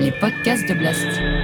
les podcasts de Blast.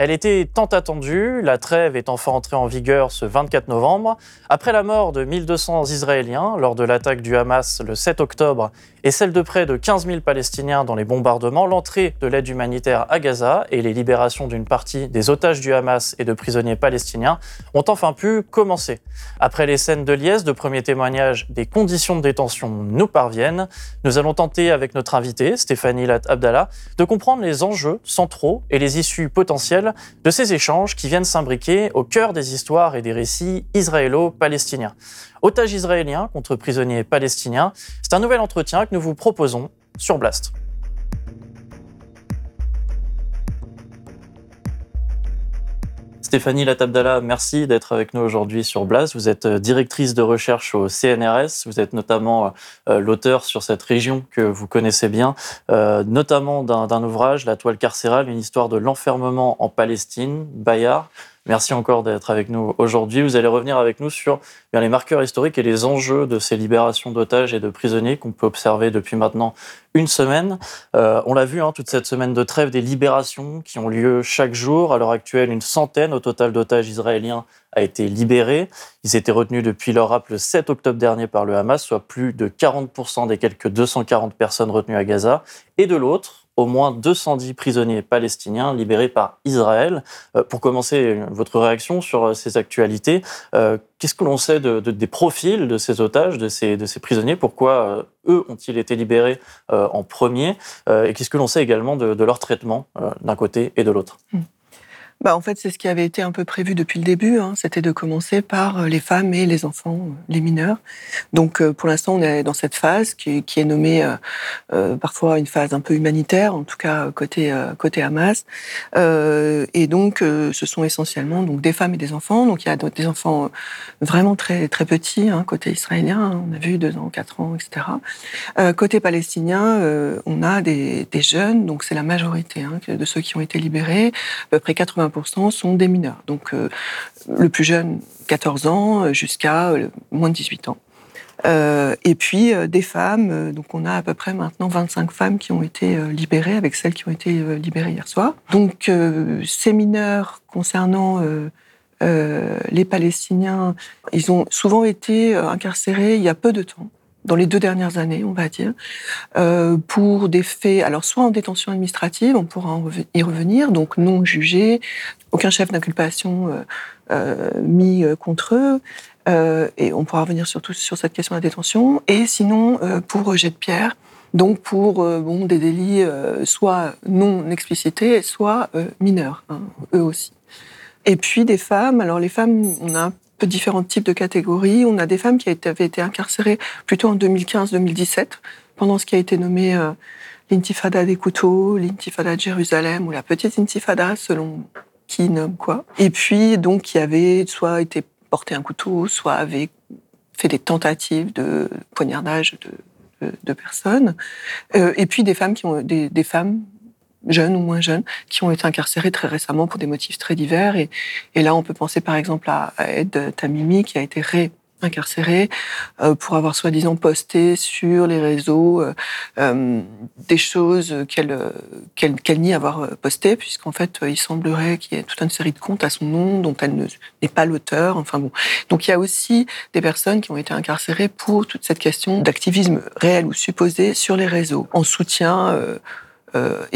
Elle était tant attendue, la trêve est enfin entrée en vigueur ce 24 novembre. Après la mort de 1200 Israéliens lors de l'attaque du Hamas le 7 octobre et celle de près de 15 000 Palestiniens dans les bombardements, l'entrée de l'aide humanitaire à Gaza et les libérations d'une partie des otages du Hamas et de prisonniers palestiniens ont enfin pu commencer. Après les scènes de liesse, de premiers témoignages des conditions de détention nous parviennent, nous allons tenter avec notre invitée, Stéphanie Lat Abdallah, de comprendre les enjeux centraux et les issues potentielles de ces échanges qui viennent s'imbriquer au cœur des histoires et des récits israélo-palestiniens. Otages israéliens contre prisonniers palestiniens, c'est un nouvel entretien que nous vous proposons sur Blast. Stéphanie Latabdala, merci d'être avec nous aujourd'hui sur Blast. Vous êtes euh, directrice de recherche au CNRS. Vous êtes notamment euh, euh, l'auteur sur cette région que vous connaissez bien, notamment d'un ouvrage, La toile carcérale, une histoire de l'enfermement en Palestine, Bayard. Merci encore d'être avec nous aujourd'hui. Vous allez revenir avec nous sur les marqueurs historiques et les enjeux de ces libérations d'otages et de prisonniers qu'on peut observer depuis maintenant une semaine. Euh, on l'a vu, hein, toute cette semaine de trêve, des libérations qui ont lieu chaque jour. À l'heure actuelle, une centaine au total d'otages israéliens a été libéré. Ils étaient retenus depuis leur rap le 7 octobre dernier par le Hamas, soit plus de 40% des quelques 240 personnes retenues à Gaza. Et de l'autre, au moins 210 prisonniers palestiniens libérés par Israël. Euh, pour commencer, votre réaction sur euh, ces actualités, euh, qu'est-ce que l'on sait de, des profils de ces otages, de ces, prisonniers? Pourquoi eux ont-ils été libérés en premier? Et qu'est-ce que l'on sait également de, leur traitement d'un côté et de l'autre? Hmm. Bah, en fait, c'est ce qui avait été un peu prévu depuis le début. Hein. C'était de commencer par euh, les femmes et les enfants, euh, les mineurs. Donc, euh, pour l'instant, on est dans cette phase qui, qui est nommée euh, parfois une phase un peu humanitaire, en tout cas côté côté Hamas. Euh, et donc, ce sont essentiellement donc des femmes et des enfants. Donc, il y a des enfants vraiment très très petits hein, côté israélien. Hein. On a vu deux ans, quatre ans, etc. côté palestinien, on a des, des jeunes. Donc, c'est la majorité hein, de ceux qui ont été libérés, à peu près 80 sont des mineurs. Donc euh, le plus jeune, 14 ans, euh, jusqu'à euh, moins de 18 ans. et puis des femmes, donc on a à peu près maintenant 25 femmes qui ont été libérées avec celles qui ont été libérées hier soir. Donc ces mineurs concernant les Palestiniens, ils ont souvent été incarcérés il y a peu de temps dans les deux dernières années, on va dire, euh, pour des faits, alors soit en détention administrative, on pourra y revenir, donc non jugés, aucun chef d'inculpation euh, euh, mis contre eux, et on pourra revenir surtout sur cette question de la détention, et sinon pour rejet de pierre, donc pour bon, des délits soit non explicités, soit mineurs, hein, eux aussi. Et puis des femmes, alors les femmes, on a différents types de catégories. On a des femmes qui avaient été incarcérées plutôt en 2015-2017, pendant ce qui a été nommé euh, l'intifada des couteaux, l'intifada de Jérusalem ou la petite intifada, selon qui nomme quoi. Et puis, donc, qui avaient soit été porté un couteau, soit avaient fait des tentatives de poignardage de, personnes. Euh, et puis des femmes qui ont des femmes jeunes ou moins jeunes, qui ont été incarcérés très récemment pour des motifs très divers. Et, là, on peut penser par exemple à, Ed Tamimi, qui a été ré incarcérée euh, pour avoir soi-disant posté sur les réseaux euh, euh des choses qu'elle qu'elle qu'elle nie avoir postées, puisqu'en fait, il semblerait qu'il y ait toute une série de comptes à son nom dont elle n'est pas l'auteur. Enfin bon, donc il y a aussi des personnes qui ont été incarcérées pour toute cette question d'activisme réel ou supposé sur les réseaux, en soutien euh,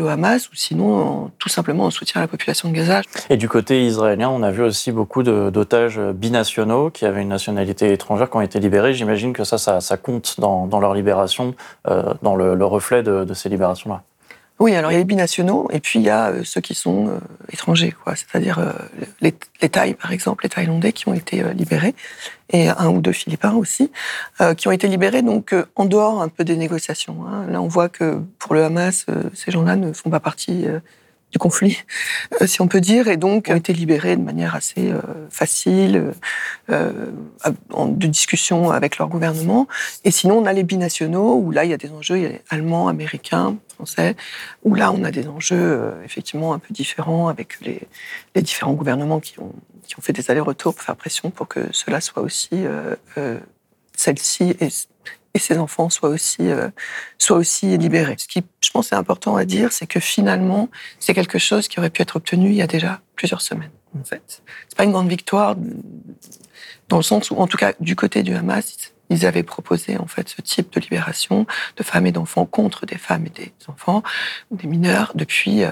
au Hamas ou sinon tout simplement en soutien à la population de Gaza. Et du côté israélien, on a vu aussi beaucoup d'otages binationaux qui avaient une nationalité étrangère qui ont été libérés. J'imagine que ça, ça, compte dans, leur libération, euh, dans le, reflet de ces libérations-là. Oui, alors il y a les binationaux et puis il y a euh, ceux qui sont euh, étrangers, quoi. C'est-à-dire euh, les, les Thaïs, par exemple, les Thaïlandais qui ont été libérés et un ou deux Philippins aussi, qui ont été libérés donc en dehors un peu des négociations. Hein. Là, on voit que pour le Hamas, ces gens-là ne font pas partie du conflit, si on peut dire, et donc ont été libérés de manière assez facile, euh, de discussion avec leur gouvernement. Et sinon, on a les binationaux, où là, il y a des enjeux, allemands, américains, où là, on a des enjeux effectivement un peu différents avec les, différents gouvernements qui ont, fait des allers-retours pour faire pression pour que cela soit aussi, celle-ci et ses enfants soient aussi, soient aussi libérés. Ce qui, je pense, est important à dire, c'est que finalement, c'est quelque chose qui aurait pu être obtenu il y a déjà plusieurs semaines. En fait, c'est pas une grande victoire dans le sens où, en tout cas, du côté du Hamas, ils avaient proposé en fait ce type de libération de femmes et d'enfants contre des femmes et des enfants, des mineurs, depuis,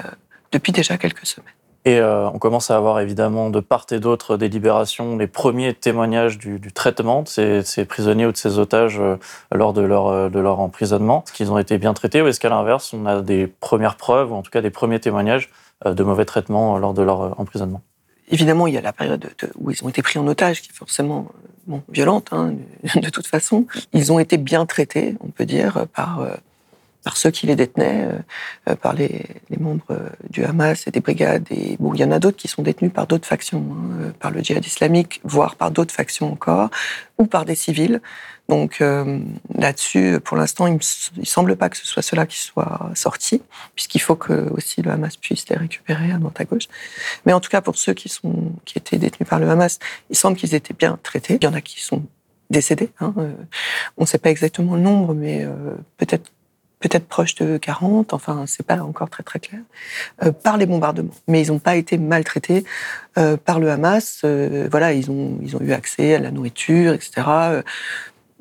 depuis déjà quelques semaines. Et euh, on commence à avoir évidemment de part et d'autre des libérations, les premiers témoignages du, traitement de ces, prisonniers ou de ces otages euh, lors de leur, euh, de leur emprisonnement. Est-ce qu'ils ont été bien traités ou est-ce qu'à l'inverse, on a des premières preuves ou en tout cas des premiers témoignages de mauvais traitements lors de leur emprisonnement? Évidemment, il y a la période de, où ils ont été pris en otage qui est forcément bon, violente hein, de toute façon. Ils ont été bien traités, on peut dire, par par ceux qui les détenaient, euh, euh, par les, membres euh, du Hamas et des brigades. Et bon, il y en a d'autres qui sont détenus par d'autres factions, hein, par le djihad islamique, voire par d'autres factions encore, ou par des civils. Donc là-dessus, pour l'instant, il ne semble pas que ce soit cela qui soit sorti, puisqu'il faut que aussi le Hamas puisse les récupérer à droite à gauche. Mais en tout cas, pour ceux qui étaient détenus par le Hamas, il semble qu'ils étaient bien traités. Il y en a qui sont décédés. Hein. On ne sait pas exactement le nombre, mais peut-être peut-être proche de 40, enfin c'est pas encore très très clair, euh, par les bombardements. Mais ils n'ont pas été maltraités euh, par le Hamas. Euh, voilà, ils ont eu accès à la nourriture, etc.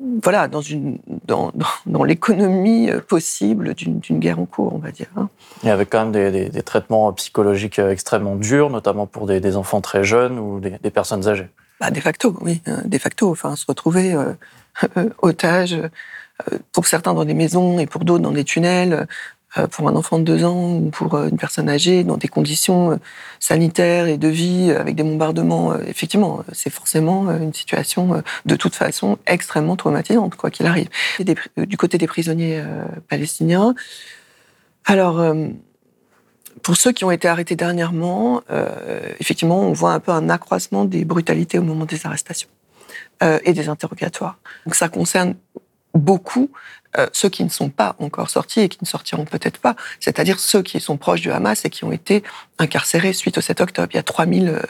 Euh, voilà, dans une dans, dans, dans l'économie possible d'une guerre en cours, on va dire. Hein. Et avec quand même des, des, des, traitements psychologiques extrêmement durs, notamment pour des, des enfants très jeunes ou des, personnes âgées. Bah, de facto, oui, de facto. Enfin, se retrouver otage pour certains dans des maisons et pour d'autres dans des tunnels, euh, pour un enfant de deux ans ou pour euh, une personne âgée, dans des conditions euh, sanitaires et de vie avec des bombardements. Effectivement, c'est forcément une situation de toute façon extrêmement traumatisante, quoi qu'il arrive. du côté des prisonniers palestiniens, alors pour ceux qui ont été arrêtés dernièrement, effectivement, on voit un peu un accroissement des brutalités au moment des arrestations et des interrogatoires. Donc ça concerne beaucoup euh, ceux qui ne sont pas encore sortis et qui ne sortiront peut-être pas, c'est-à-dire ceux qui sont proches du Hamas et qui ont été incarcérés suite au 7 octobre. Il y a 3000 euh,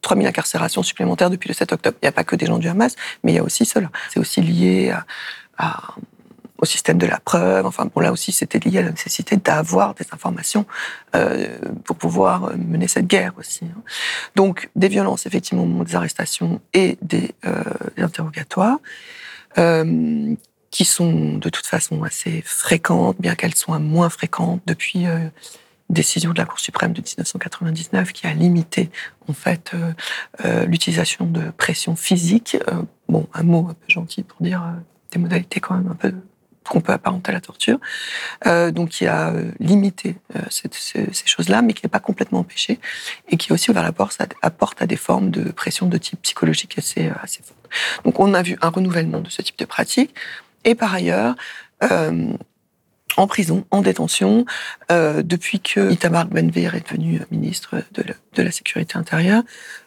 3000 incarcérations supplémentaires depuis le 7 octobre. Il n'y a pas que des gens du Hamas, mais il y a aussi cela. C'est aussi lié à, à, au système de la preuve. Enfin, bon, là aussi, c'était lié à la nécessité d'avoir des informations euh, pour pouvoir mener cette guerre aussi. Hein. Donc, des violences, effectivement, des arrestations et des, euh, des interrogatoires. Euh, qui sont de toute façon assez fréquentes, bien qu'elles soient moins fréquentes depuis euh, décision de la Cour suprême de 1999 qui a limité en fait euh, euh, l'utilisation de pression physique. Euh, bon, un mot un peu gentil pour dire des modalités quand même un peu qu'on peut apparenter à la torture. donc, qui a limité cette, ces, choses-là, mais qui n'est pas complètement empêché et qui aussi ouvert la porte à, apporte à des formes de pression de type psychologique assez, assez fortes. Donc on a vu un renouvellement de ce type de pratique. Et par ailleurs, euh, en prison, en détention, euh, depuis que Itamar Ben-Gvir est devenu ministre de la Sécurité intérieure,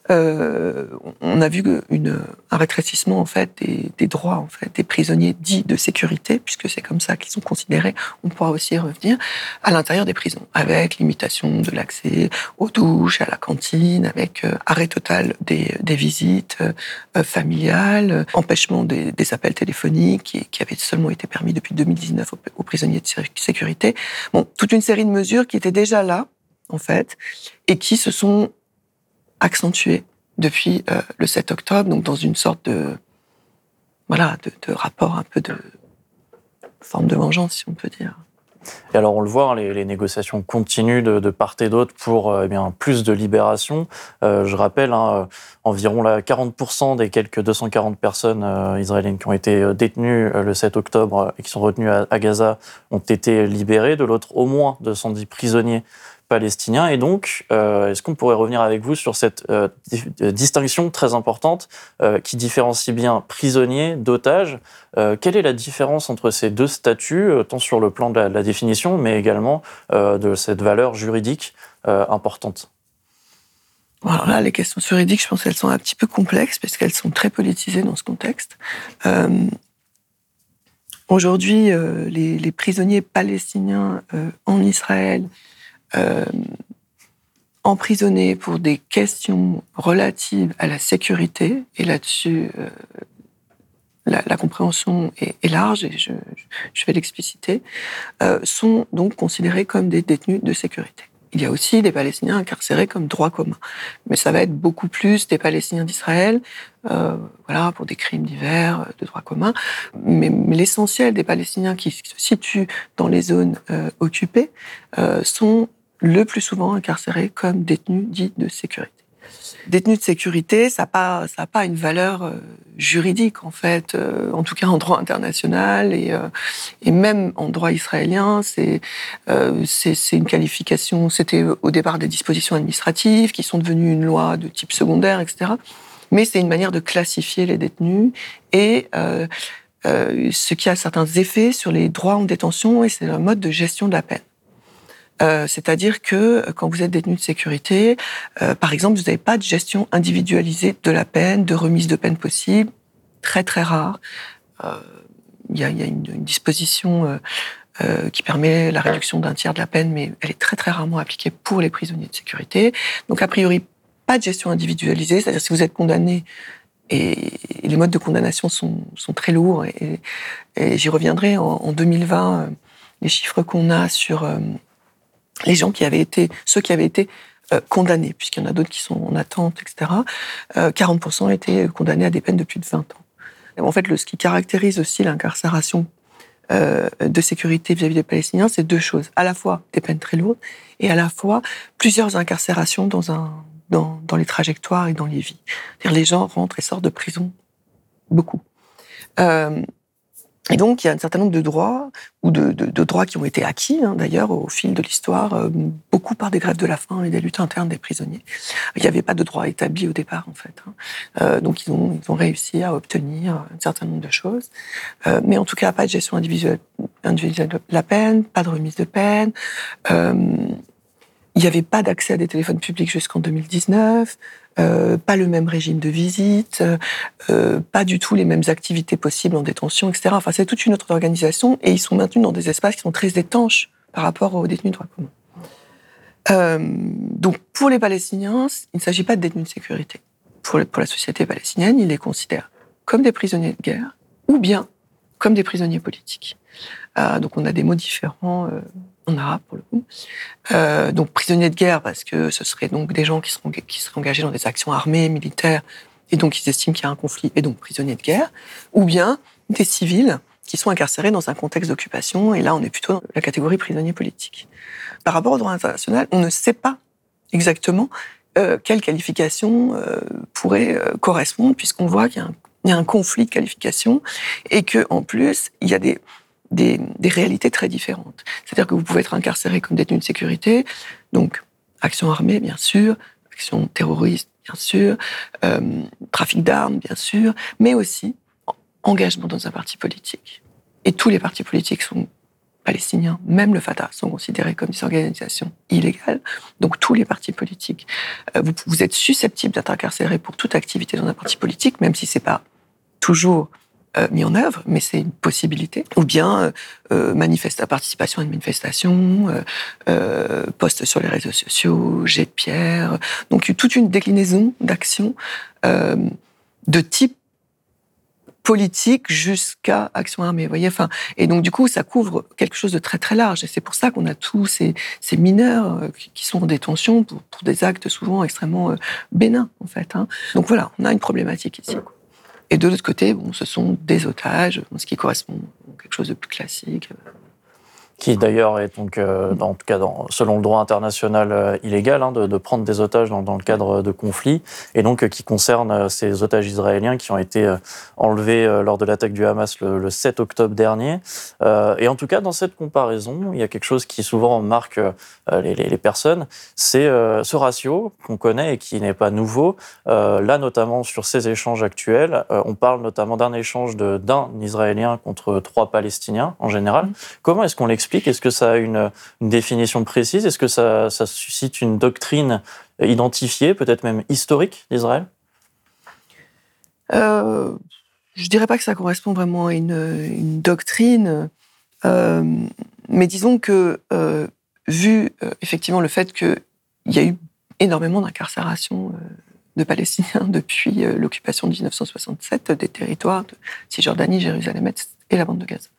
euh, on a vu une, un rétrécissement en fait des, des, droits en fait des prisonniers dits de sécurité, puisque c'est comme ça qu'ils sont considérés. On pourra aussi y revenir à l'intérieur des prisons, avec limitation de l'accès aux douches, à la cantine, avec euh, arrêt total des, des visites euh, familiales, empêchement des, des, appels téléphoniques qui, qui, avaient seulement été permis depuis 2019 aux, aux prisonniers de sécurité. Bon, toute une série de mesures qui étaient déjà là en fait et qui se sont accentué depuis euh, le 7 octobre, donc dans une sorte de voilà de, rapport un peu de forme de vengeance, si on peut dire. Et alors on le voit, hein, les, négociations continuent de, part et d'autre pour euh, eh bien plus de libération. Euh, je rappelle, hein, environ là, 40% des quelques 240 personnes israéliennes qui ont été détenues le 7 octobre et qui sont retenues à Gaza ont été libérées. De l'autre, au moins 210 prisonniers palestiniens. Et donc, euh, est-ce qu'on pourrait revenir avec vous sur cette euh, euh, distinction très importante qui différencie bien prisonniers d'otages? Euh, Quelle est la différence entre ces deux statuts, tant sur le plan de la, définition, mais également de cette valeur juridique importante? Alors là, les questions juridiques, je pense qu'elles sont un petit peu complexes parce qu'elles sont très politisées dans ce contexte. Aujourd'hui, les, prisonniers palestiniens en Israël euh, emprisonnés pour des questions relatives à la sécurité, et là-dessus, euh, la, compréhension est, large et je, je vais l'expliciter, euh, sont donc considérés comme des détenus de sécurité. Il y a aussi des Palestiniens incarcérés comme droit commun, mais ça va être beaucoup plus des Palestiniens d'Israël, voilà, pour des crimes divers de droit commun. Mais, l'essentiel des Palestiniens qui se situent dans les zones occupées sont le plus souvent incarcérés comme détenus dits de sécurité. Détenus de sécurité, ça n'a pas, pas une valeur euh, juridique en fait, euh, en tout cas en droit international et, euh, et même en droit israélien, c'est une qualification. C'était au départ des dispositions administratives qui sont devenues une loi de type secondaire, etc. Mais c'est une manière de classifier les détenus et ce qui a certains effets sur les droits en détention et c'est un mode de gestion de la peine. Euh, c'est-à-dire que euh, quand vous êtes détenu de sécurité, euh, par exemple, vous n'avez pas de gestion individualisée de la peine, de remise de peine possible, très très rare. Il y a, une, disposition qui permet la réduction d'un tiers de la peine, mais elle est très très rarement appliquée pour les prisonniers de sécurité. Donc a priori, pas de gestion individualisée, c'est-à-dire si vous êtes condamné et les modes de condamnation sont, très lourds. Et, j'y reviendrai en, 2020, les chiffres qu'on a sur les gens qui avaient été, ceux qui avaient été euh, condamnés, puisqu'il y en a d'autres qui sont en attente, etc., 40% euh, étaient condamnés à des peines de plus de 20 ans. en fait, ce qui caractérise aussi l'incarcération euh, de sécurité vis-à-vis des Palestiniens, c'est deux choses. À la fois des peines très lourdes et à la fois plusieurs incarcérations dans, un, dans, dans les trajectoires et dans les vies. C'est-à-dire les gens rentrent et sortent de prison beaucoup. Euh, et donc, il y a un certain nombre de droits, ou de, droits qui ont été acquis, hein, d'ailleurs, au fil de l'histoire, euh, beaucoup par des grèves de la faim et des luttes internes des prisonniers. Il n'y avait pas de droit établi au départ, en fait. Hein. Euh, donc, ils ont, réussi à obtenir un certain nombre de choses. Euh, mais en tout cas, pas de gestion individuelle, individuelle de la peine, pas de remise de peine. Il n'y avait pas d'accès à des téléphones publics jusqu'en 2019. Euh, pas le même régime de visite, euh, pas du tout les mêmes activités possibles en détention, etc. Enfin, c'est toute une autre organisation et ils sont maintenus dans des espaces qui sont très étanches par rapport aux détenus de droit commun. Euh, donc, pour les Palestiniens, il ne s'agit pas de détenus de sécurité. Pour, pour la société palestinienne, ils les considèrent comme des prisonniers de guerre ou bien comme des prisonniers politiques. Euh, donc, on a des mots différents en arabe pour le coup. Euh, donc prisonniers de guerre parce que ce seraient donc des gens qui seront qui seraient engagés dans des actions armées, militaires, et donc ils estiment qu'il y a un conflit et donc prisonniers de guerre, ou bien des civils qui sont incarcérés dans un contexte d'occupation, et là on est plutôt dans la catégorie prisonnier politique. Par rapport au droit international, on ne sait pas exactement euh, quelle qualification euh, pourrait euh, correspondre, puisqu'on voit qu'il y, y, a un conflit de qualification et que en plus il y a des des, réalités très différentes. C'est-à-dire que vous pouvez être incarcéré comme détenu de sécurité, donc action armée, bien sûr, action terroriste, bien sûr, euh, trafic d'armes, bien sûr, mais aussi engagement dans un parti politique. Et tous les partis politiques sont palestiniens, même le Fatah, sont considérés comme des organisations illégales. Donc tous les partis politiques, euh, vous, êtes susceptible d'être incarcéré pour toute activité dans un parti politique, même si c'est pas toujours euh, mis en œuvre, mais c'est une possibilité. Ou bien euh, euh manifeste, participation à une manifestation, euh, euh, poste sur les réseaux sociaux, jet de pierre. Donc toute une déclinaison d'actions de type politique jusqu'à action armée. Vous voyez, enfin, et donc du coup, ça couvre quelque chose de très très large. Et c'est pour ça qu'on a tous ces, mineurs qui sont en détention pour, des actes souvent extrêmement bénins, en fait. Hein. Donc voilà, on a une problématique ici. Et de l'autre côté, bon, ce sont des otages, ce qui correspond à quelque chose de plus classique qui d'ailleurs est donc, euh, en tout cas dans, selon le droit international euh, illégal, hein, de, de, prendre des otages dans, dans, le cadre de conflits, et donc euh, qui concerne ces otages israéliens qui ont été enlevés lors de l'attaque du Hamas le, le, 7 octobre dernier. et en tout cas, dans cette comparaison, il y a quelque chose qui souvent marque les, les, les, personnes, c'est ce ratio qu'on connaît et qui n'est pas nouveau. là, notamment sur ces échanges actuels, on parle notamment d'un échange d'un Israélien contre trois Palestiniens en général. Mmh. Comment est-ce qu'on l'explique est-ce que ça a une, définition précise? Est-ce que ça, suscite une doctrine identifiée, peut-être même historique d'Israël? Euh, Je dirais pas que ça correspond vraiment à une, doctrine, euh, mais disons que euh, vu euh, effectivement le fait qu'il y a eu énormément d'incarcération de Palestiniens depuis l'occupation de 1967 des territoires de Cisjordanie, Jérusalem-Est et la bande de Gaza.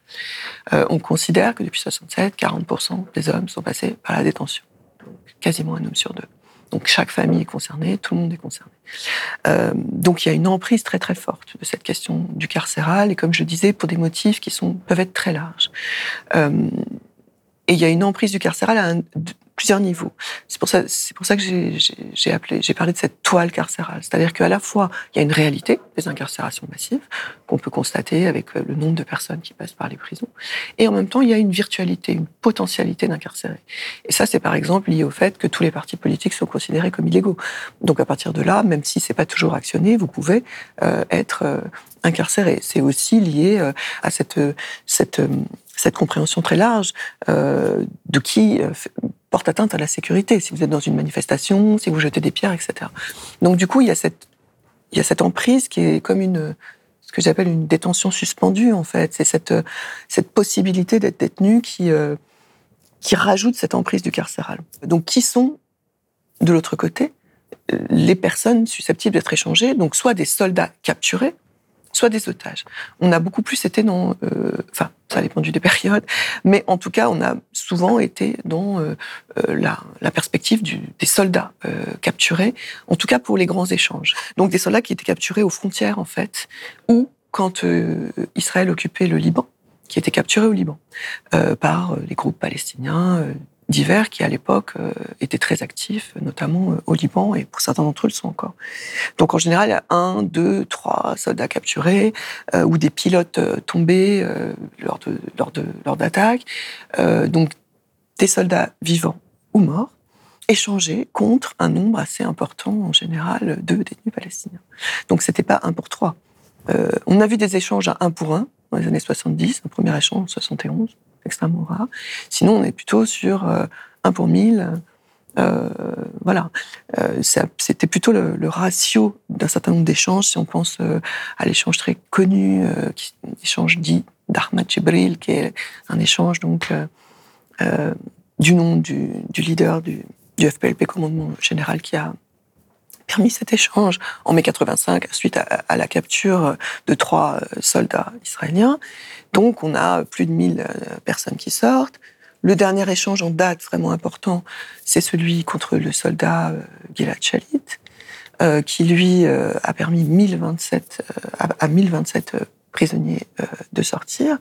on considère que depuis 67, 40% des hommes sont passés par la détention. quasiment un homme sur deux. Donc chaque famille est concernée, tout le monde est concerné. Euh, donc il y a une emprise très très forte de cette question du carcéral, et comme je disais, pour des motifs qui sont, peuvent être très larges. Euh, et il y a une emprise du carcéral à un, plusieurs niveaux. C'est pour ça, c'est pour ça que j'ai appelé, j'ai parlé de cette toile carcérale. C'est-à-dire qu'à la fois, il y a une réalité des incarcérations massives qu'on peut constater avec euh, le nombre de personnes qui passent par les prisons, et en même temps, il y a une virtualité, une potentialité d'incarcérer. Et ça, c'est par exemple lié au fait que tous les partis politiques sont considérés comme illégaux. Donc à partir de là, même si c'est pas toujours actionné, vous pouvez euh, être euh, incarcéré. C'est aussi lié euh, à cette cette cette compréhension très large euh, de qui porte atteinte à la sécurité, si vous êtes dans une manifestation, si vous jetez des pierres, etc. Donc du coup, il y a cette, il y a cette emprise qui est comme une, ce que j'appelle une détention suspendue, en fait. C'est cette, cette possibilité d'être détenu qui, euh, qui rajoute cette emprise du carcéral. Donc qui sont, de l'autre côté, les personnes susceptibles d'être échangées, donc soit des soldats capturés, soit des otages. On a beaucoup plus été dans, euh, enfin, ça dépend des périodes, mais en tout cas, on a souvent été dans euh, euh, la, perspective des soldats capturés, en tout cas pour les grands échanges. Donc des soldats qui étaient capturés aux frontières, en fait, ou quand Israël occupait le Liban, qui étaient capturés au Liban par les groupes palestiniens, divers qui, à l'époque, euh, étaient très actifs, notamment euh, au Liban, et pour certains d'entre eux le sont encore. Donc, en général, il y a un, deux, trois soldats capturés euh, ou des pilotes tombés lors de lors de lors d'attaques. donc, des soldats vivants ou morts échangés contre un nombre assez important, en général, de détenus palestiniens. Donc, c'était pas un pour trois. on a vu des échanges à un pour un dans les années 70, un premier échange en 71 extrêmement rare. Sinon, on est plutôt sur 1 euh, pour 1000. Euh, voilà, euh, c'était plutôt le, ratio d'un certain nombre d'échanges. Si on pense à l'échange très connu, l'échange dit d'Ahmad Jibril, qui est un échange donc du nom du, leader du, du, FPLP, commandement général, qui a permis cet échange en mai 85 suite à, la capture de trois soldats israéliens. Donc on a plus de 1000 euh, personnes qui sortent. Le dernier échange en date vraiment important, c'est celui contre le soldat euh, Gilad Shalit, euh, qui lui a permis 1027, à 1027 prisonniers de sortir.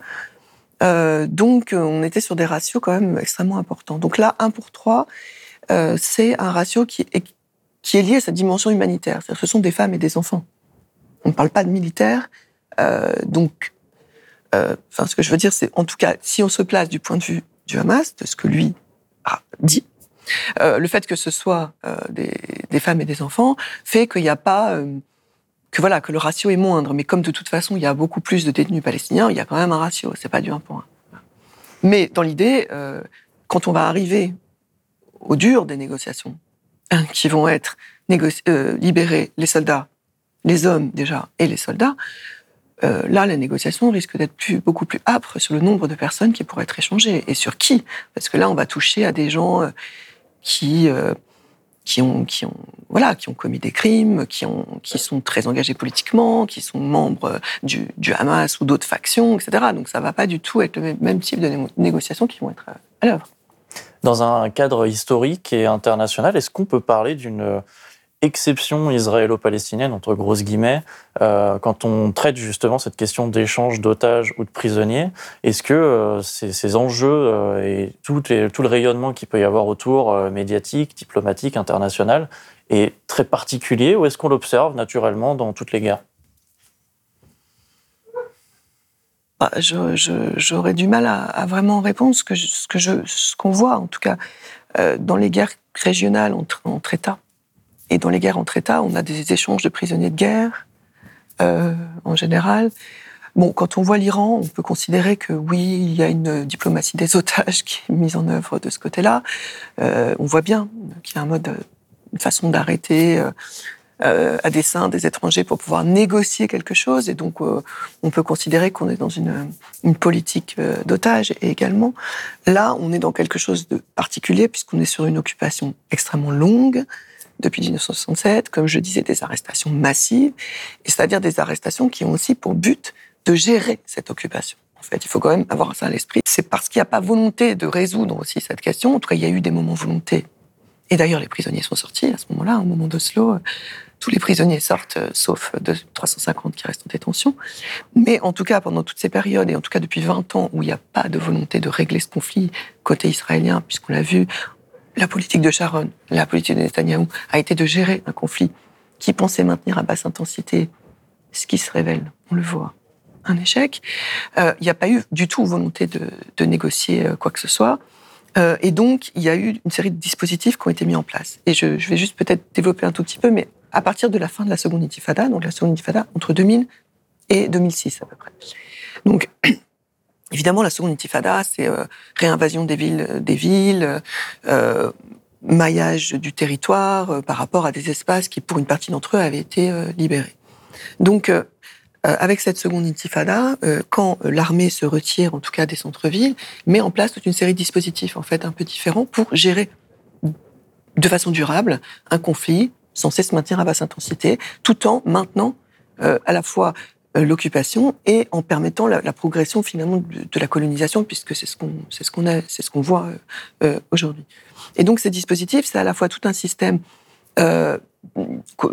donc on était sur des ratios quand même extrêmement importants. Donc là, 1 pour 3, c'est un ratio qui est, qui est lié à sa dimension humanitaire. Ce sont des femmes et des enfants. On ne parle pas de militaires. donc euh, ce que je veux dire, c'est en tout cas, si on se place du point de vue du Hamas, de ce que lui a dit, euh, le fait que ce soit euh, des, femmes et des enfants fait qu'il n'y a pas que voilà que le ratio est moindre. Mais comme de toute façon, il y a beaucoup plus de détenus palestiniens, il y a quand même un ratio. C'est pas du 1 pour 1. Mais dans l'idée, quand on va arriver au dur des négociations, qui vont être libérer les soldats, les hommes déjà et les soldats, euh, là, la négociation risque d'être plus, beaucoup plus âpre sur le nombre de personnes qui pourraient être échangées et sur qui. Parce que là, on va toucher à des gens euh, qui, euh, qui, ont, qui, ont, voilà, qui ont commis des crimes, qui, ont, qui sont très engagés politiquement, qui sont membres du, du Hamas ou d'autres factions, etc. Donc ça ne va pas du tout être le même type de négociations qui vont être à l'œuvre. Dans un cadre historique et international, est-ce qu'on peut parler d'une exception israélo-palestinienne, entre grosses guillemets, euh, quand on traite justement cette question d'échange d'otages ou de prisonniers? Est-ce que euh, ces, enjeux euh, et tout, tout, le rayonnement qu'il peut y avoir autour, médiatique, diplomatique, international, est très particulier ou est-ce qu'on l'observe naturellement dans toutes les guerres? Bah, J'aurais du mal à, vraiment répondre ce que ce que je, ce qu'on voit en tout cas dans les guerres régionales entre, entre États et dans les guerres entre États, on a des échanges de prisonniers de guerre, euh, en général. Bon, quand on voit l'Iran, on peut considérer que oui, il y a une diplomatie des otages qui est mise en œuvre de ce côté-là. Euh, on voit bien qu'il y a un mode, une façon d'arrêter euh, à dessein des étrangers pour pouvoir négocier quelque chose. Et donc, euh, on peut considérer qu'on est dans une, une politique euh, d'otages. Et également, là, on est dans quelque chose de particulier puisqu'on est sur une occupation extrêmement longue, depuis 1967, comme je disais, des arrestations massives, c'est-à-dire des arrestations qui ont aussi pour but de gérer cette occupation. En fait, il faut quand même avoir ça à l'esprit. C'est parce qu'il n'y a pas volonté de résoudre aussi cette question. En tout cas, il y a eu des moments volontés. Et d'ailleurs, les prisonniers sont sortis à ce moment-là, au moment d'Oslo. Tous les prisonniers sortent, euh, sauf de 350 qui restent en détention. Mais en tout cas, pendant toutes ces périodes, et en tout cas depuis 20 ans, où il n'y a pas de volonté de régler ce conflit côté israélien, puisqu'on l'a vu, la politique de Sharon, la politique de Netanyahou, a été de gérer un conflit qui pensait maintenir à basse intensité, ce qui se révèle, on le voit, un échec. Euh, il n'y a pas eu du tout volonté de, négocier euh, quoi que ce soit. et donc, il y a eu une série de dispositifs qui ont été mis en place. Et je, je vais juste peut-être développer un tout petit peu, mais à partir de la fin de la seconde intifada, donc la seconde intifada entre 2000 et 2006 à peu près. Donc, évidemment, la seconde intifada, c'est euh, réinvasion des villes, des villes, euh, maillage du territoire euh, par rapport à des espaces qui, pour une partie d'entre eux, avaient été libérés. Donc, avec cette seconde intifada, quand l'armée se retire, en tout cas des centres-villes, met en place toute une série de dispositifs en fait un peu différents pour gérer de façon durable un conflit censé se maintenir à basse intensité, tout en maintenant euh, à la fois euh, l'occupation et en permettant la, progression finalement de, la colonisation, puisque c'est ce qu'on c'est ce qu'on a c'est ce qu'on voit euh, aujourd'hui. Et donc ces dispositifs, c'est à la fois tout un système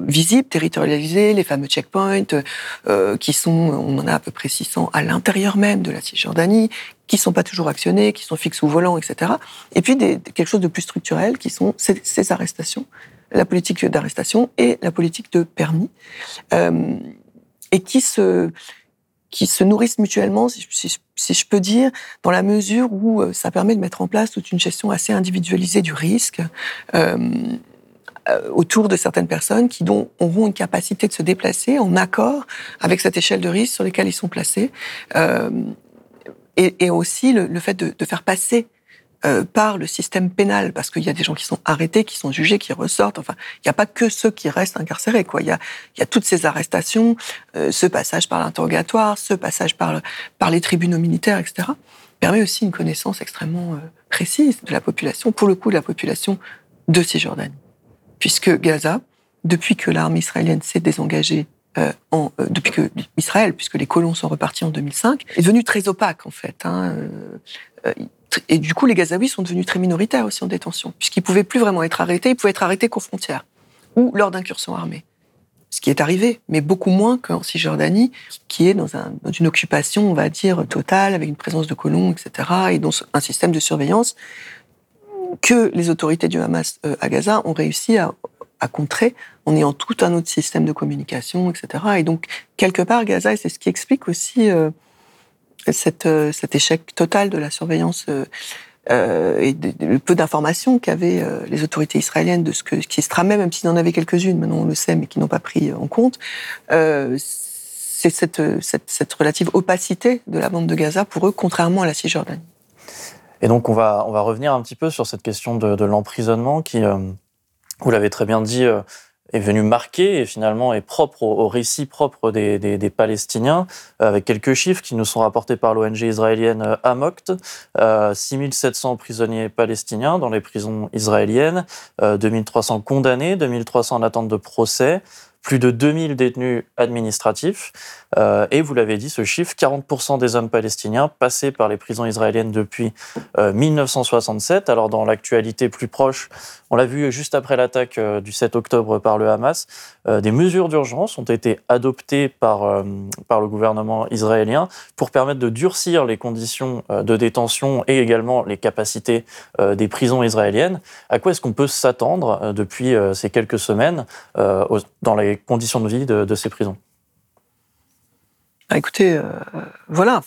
visible, territorialisé, les fameux checkpoints, qui sont, on en a à peu près 600 à l'intérieur même de la Cisjordanie, qui sont pas toujours actionnés, qui sont fixes ou volants, etc. Et puis quelque chose de plus structurel, qui sont ces arrestations la politique d'arrestation et la politique de permis, euh, et qui se, qui se nourrissent mutuellement, si, je peux dire, dans la mesure où euh, ça permet de mettre en place toute une gestion assez individualisée du risque. Euh, autour de certaines personnes qui dont, auront une capacité de se déplacer en accord avec cette échelle de risque sur lesquelles ils sont placés, et, aussi le, fait de, faire passer euh, par le système pénal, parce qu'il y a des gens qui sont arrêtés, qui sont jugés, qui ressortent. Enfin, il n'y a pas que ceux qui restent incarcérés. Quoi. Il, y a, y a toutes ces arrestations, euh, ce passage par l'interrogatoire, ce passage par, par les tribunaux militaires, etc., permet aussi une connaissance extrêmement euh, précise de la population, pour le coup de la population de Cisjordanie. Puisque Gaza, depuis que l'armée israélienne s'est désengagée en, depuis que Israël, puisque les colons sont repartis en 2005, est devenu très opaque en fait. Hein, et du coup, les Gazaouis sont devenus très minoritaires aussi en détention, puisqu'ils pouvaient plus vraiment être arrêtés, ils pouvaient être arrêtés qu'aux frontières ou lors d'incursions armées. Ce qui est arrivé, mais beaucoup moins qu'en Cisjordanie, qui est dans, une occupation, on va dire, totale, avec une présence de colons, etc., et dans un système de surveillance que les autorités du Hamas euh, à Gaza ont réussi à, contrer en ayant tout un autre système de communication, etc. Et donc, quelque part, Gaza, et c'est ce qui explique aussi euh, euh, cet échec total de la surveillance euh, et le peu d'informations qu'avaient les autorités israéliennes de ce qui se tramait, même s'ils en avaient quelques-unes, maintenant on le sait, mais qui n'ont pas pris en compte, c'est cette, relative opacité de la bande de Gaza pour eux, contrairement à la Cisjordanie. Et donc on va, revenir un petit peu sur cette question de l'emprisonnement qui, vous l'avez très bien dit, est venu marquer et finalement est propre au, récit propre des, Palestiniens, euh, avec quelques chiffres qui nous sont rapportés par l'ONG israélienne euh, Amokt. Euh, 6700 prisonniers palestiniens dans les prisons israéliennes, euh, 2300 condamnés, 2300 en attente de procès, plus de 2000 détenus administratifs. Euh, et vous l'avez dit, ce chiffre, 40% des hommes palestiniens passés par les prisons israéliennes depuis 1967. Euh, Alors dans l'actualité plus proche, on l'a vu juste après l'attaque euh, du 7 octobre par le Hamas, des mesures d'urgence ont été adoptées par, par le gouvernement israélien pour permettre de durcir les conditions de détention et également les capacités des prisons israéliennes. À quoi est-ce qu'on peut s'attendre depuis ces quelques semaines dans les conditions de vie de, ces prisons? Ah, écoutez, euh, voilà,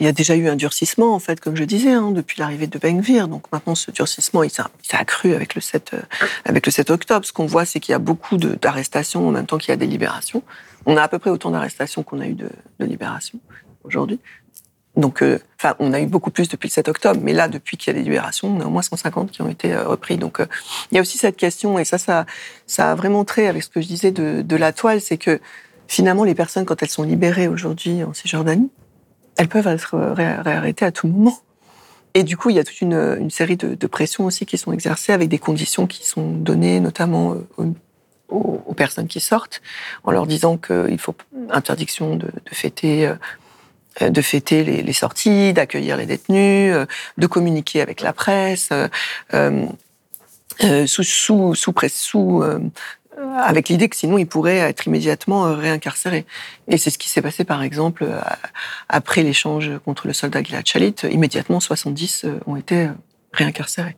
il y a déjà eu un durcissement, en fait, comme je disais, hein, depuis l'arrivée de Benvir. Donc maintenant, ce durcissement, il s'est accru avec le 7, euh, avec le 7 octobre. Ce qu'on voit, c'est qu'il y a beaucoup d'arrestations en même temps qu'il y a des libérations. On a à peu près autant d'arrestations qu'on a eu de, libérations aujourd'hui. Donc, euh, enfin, on a eu beaucoup plus depuis le 7 octobre, mais là, depuis qu'il y a des libérations, on a au moins 150 qui ont été repris. Donc, il y a aussi cette question, et ça, ça, ça a vraiment trait avec ce que je disais de, de la toile, c'est que finalement, les personnes, quand elles sont libérées aujourd'hui en Cisjordanie, elles peuvent être réarrêtées à tout moment. Et du coup, il y a toute une, série de, pressions aussi qui sont exercées avec des conditions qui sont données, notamment aux, personnes qui sortent, en leur disant qu'il faut interdiction de, fêter de fêter les, sorties, d'accueillir les détenus, de communiquer avec la presse, sous, sous avec l'idée que sinon il pourrait être immédiatement euh, réincarcéré. Et c'est ce qui s'est passé par exemple euh, après l'échange contre le soldat Gilad Shalit. Immédiatement, 70 euh, ont été réincarcérés.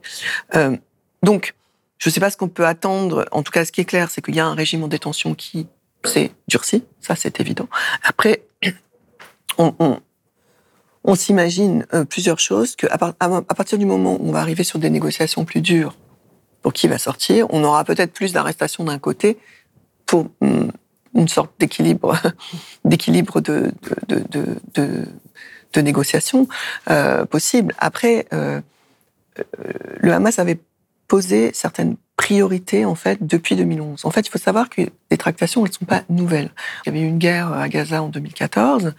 donc, je ne sais pas ce qu'on peut attendre. En tout cas, ce qui est clair, c'est qu'il y a un régime en détention qui s'est durci. Ça, c'est évident. Après, on, s'imagine plusieurs choses. Que à, partir du moment où on va arriver sur des négociations plus dures pour qui va sortir. On aura peut-être plus d'arrestations d'un côté pour mm, une sorte d'équilibre, d'équilibre de, de, de, négociation euh, possible. Après, euh, euh, le Hamas avait posé certaines priorité en fait depuis 2011. En fait, il faut savoir que les tractations, elles ne sont pas nouvelles. Il y avait eu une guerre à Gaza en 2014.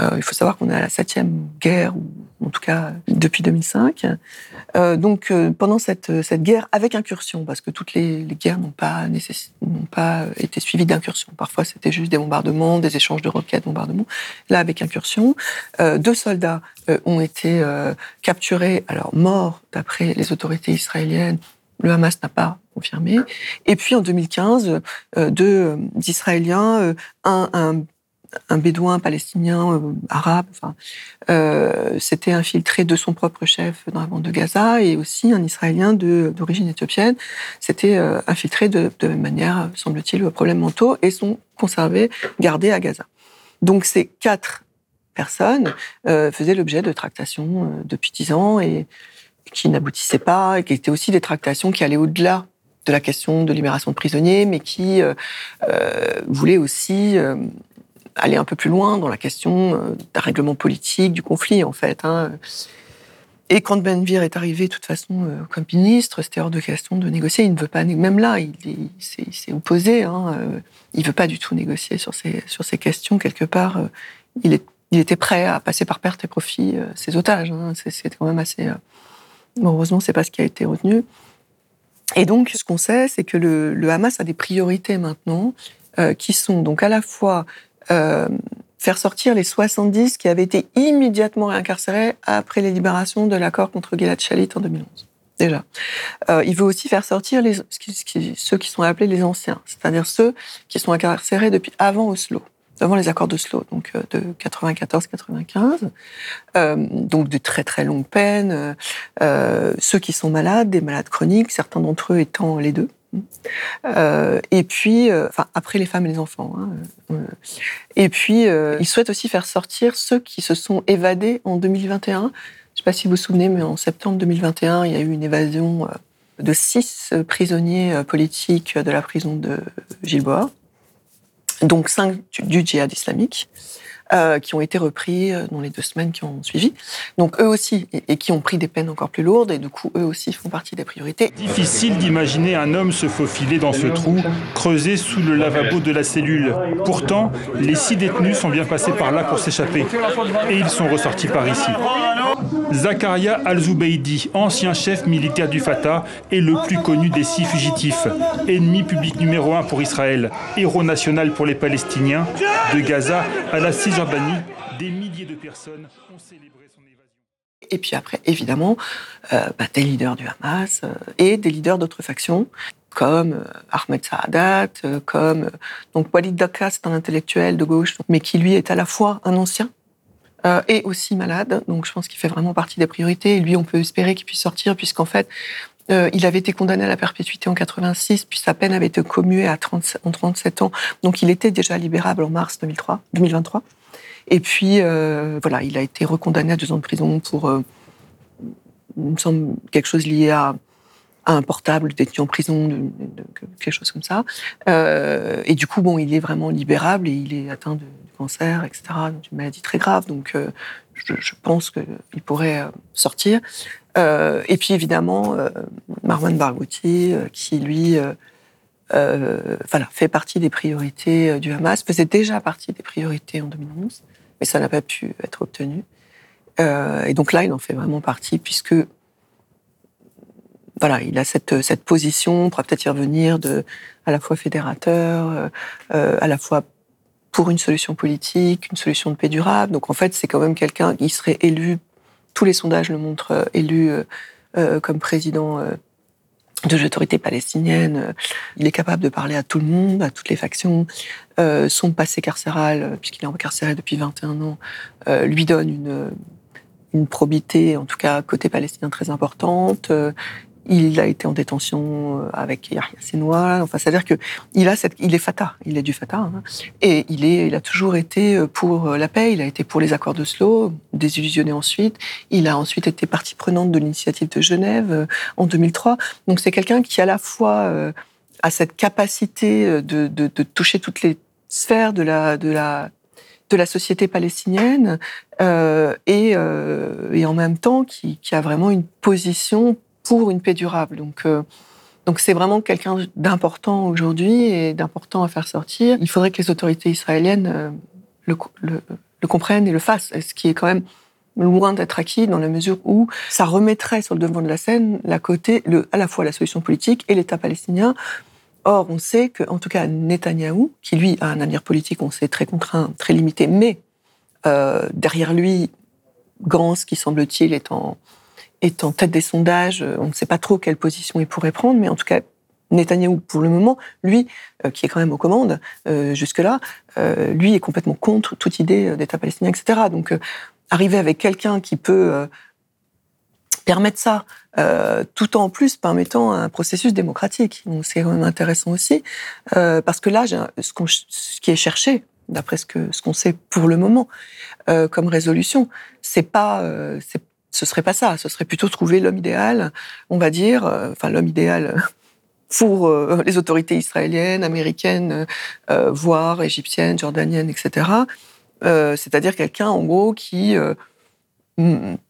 Euh, il faut savoir qu'on est à la septième guerre, ou en tout cas depuis 2005. Euh, donc euh, pendant cette, cette guerre avec incursion, parce que toutes les, guerres n'ont pas n'ont pas été suivies d'incursion. Parfois, c'était juste des bombardements, des échanges de roquettes, bombardements. Là, avec incursion, deux soldats ont été capturés, alors morts d'après les autorités israéliennes le Hamas n'a pas confirmé. Et puis en 2015, euh, deux euh, Israéliens, euh, un, un, bédouin palestinien arabe, enfin, euh, s'était infiltré de son propre chef dans la bande de Gaza, et aussi un Israélien d'origine éthiopienne s'était infiltré de, de manière, semble-t-il, problèmes mentaux, et sont conservés, gardés à Gaza. Donc ces quatre personnes faisaient l'objet de tractations depuis dix ans, et qui n'aboutissaient pas et qui étaient aussi des tractations qui allaient au-delà de la question de libération de prisonniers, mais qui euh, euh voulaient aussi euh, aller un peu plus loin dans la question d'un règlement politique du conflit, en fait. Hein. Et quand Benvir est arrivé, de toute façon, comme ministre, c'était hors de question de négocier. Il ne veut pas, même là, il, s'est opposé. Hein. Il ne veut pas du tout négocier sur ces, questions. Quelque part, il était prêt à passer par perte et profit ses otages. Hein. C'était quand même assez heureusement, c'est pas ce qui a été retenu. Et donc, ce qu'on sait, c'est que le, Hamas a des priorités maintenant, euh, qui sont donc à la fois euh, faire sortir les 70 qui avaient été immédiatement réincarcérés après les libérations de l'accord contre Gilad Shalit en 2011. Déjà. Euh, il veut aussi faire sortir ceux qui sont appelés les anciens, c'est-à-dire ceux qui sont incarcérés depuis avant Oslo avant les accords d'Oslo, donc euh, de 94-95, euh, donc de très très longues peines, euh, ceux qui sont malades, des malades chroniques, certains d'entre eux étant les deux. Euh, et puis, euh, enfin après les femmes et les enfants. Hein, et puis, il souhaite aussi faire sortir ceux qui se sont évadés en 2021. Je ne sais pas si vous vous souvenez, mais en septembre 2021, il y a eu une évasion de six prisonniers politiques de la prison de Gilboa donc cinq du djihad islamique, euh, qui ont été repris euh, dans les deux semaines qui ont suivi. Donc eux aussi, et, qui ont pris des peines encore plus lourdes, et du coup eux aussi font partie des priorités. Difficile d'imaginer un homme se faufiler dans ce trou, creusé sous le lavabo de la cellule. Pourtant, les six détenus sont bien passés par là pour s'échapper, et ils sont ressortis par ici. Zakaria Al-Zubaydi, ancien chef militaire du Fatah, est le plus connu des six fugitifs. Ennemi public numéro un pour Israël, héros national pour les Palestiniens, de Gaza à la Des milliers de personnes ont célébré son évasion. Et puis après, évidemment, euh, bah, des leaders du Hamas euh, et des leaders d'autres factions, comme euh, Ahmed Saadat, comme donc Walid Dakar, c'est un intellectuel de gauche, mais qui lui est à la fois un ancien euh, et aussi malade. Donc je pense qu'il fait vraiment partie des priorités. Et lui, on peut espérer qu'il puisse sortir, puisqu'en fait, euh, il avait été condamné à la perpétuité en 86, puis sa peine avait été commuée à 30, en 37 ans. Donc il était déjà libérable en mars 2003, 2023. Et puis, euh, voilà, il a été recondamné à deux ans de prison pour, euh, me semble, quelque chose lié à, un portable détenu en prison, quelque chose comme ça. Euh, et du coup, bon, il est vraiment libérable et il est atteint de, cancer, etc., une maladie très grave. Donc, euh, je, je, pense qu'il pourrait euh, sortir. Euh, et puis, évidemment, Marwan Barghouti, qui, lui, voilà, fait partie des priorités du Hamas, faisait déjà partie des priorités en 2011, mais ça n'a pas pu être obtenu. et donc là, il en fait vraiment partie puisque voilà, il a cette, cette position, on pourra peut-être y revenir, de, à la fois fédérateur, à la fois pour une solution politique, une solution de paix durable. Donc en fait, c'est quand même quelqu'un qui serait élu, tous les sondages le montrent, élu comme président de l'autorité palestinienne. Il est capable de parler à tout le monde, à toutes les factions. Euh, son passé carcéral, puisqu'il est incarcéré depuis 21 ans, euh, lui donne une probité, en tout cas côté palestinien, très importante. Il a été en détention euh, avec Yahya Senoua. Enfin, c'est-à-dire que il est Fatah, il est du Fatah, hein. et il est, il a toujours été euh, pour euh, la paix. Il a été pour les accords d'Oslo, désillusionné ensuite. Il a ensuite été partie prenante de l'initiative de Genève en 2003. Donc, c'est quelqu'un qui à la fois a cette capacité de, de, toucher toutes les sphères de la, de la de la société palestinienne et, en même temps qui, a vraiment une position pour une paix durable. Donc, euh, donc c'est vraiment quelqu'un d'important aujourd'hui et d'important à faire sortir. Il faudrait que les autorités israéliennes euh, le, comprennent et le fassent, ce qui est quand même loin d'être acquis dans la mesure où ça remettrait sur le devant de la scène la côté, à la fois la solution politique et l'État palestinien. Or, on sait que, en tout cas, Netanyahou, qui lui a un avenir politique, on sait très contraint, très limité, mais euh, derrière lui, Gans, qui semble-t-il est en, est en tête des sondages. On ne sait pas trop quelle position il pourrait prendre, mais en tout cas, Netanyahou, pour le moment, lui, euh, qui est quand même aux commandes euh, jusque-là, euh, lui est complètement contre toute idée d'État palestinien, etc. Donc, arriver avec quelqu'un qui peut permettre ça, tout en plus permettant un processus démocratique. C'est quand même intéressant aussi, parce que là, ce, qui est cherché, d'après ce qu'on ce sait pour le moment, comme résolution, c'est pas, ce serait pas ça. Ce serait plutôt trouver l'homme idéal, on va dire, euh, enfin l'homme idéal pour euh, les autorités israéliennes, américaines, euh, voire égyptiennes, jordaniennes, etc. C'est-à-dire quelqu'un, en gros, qui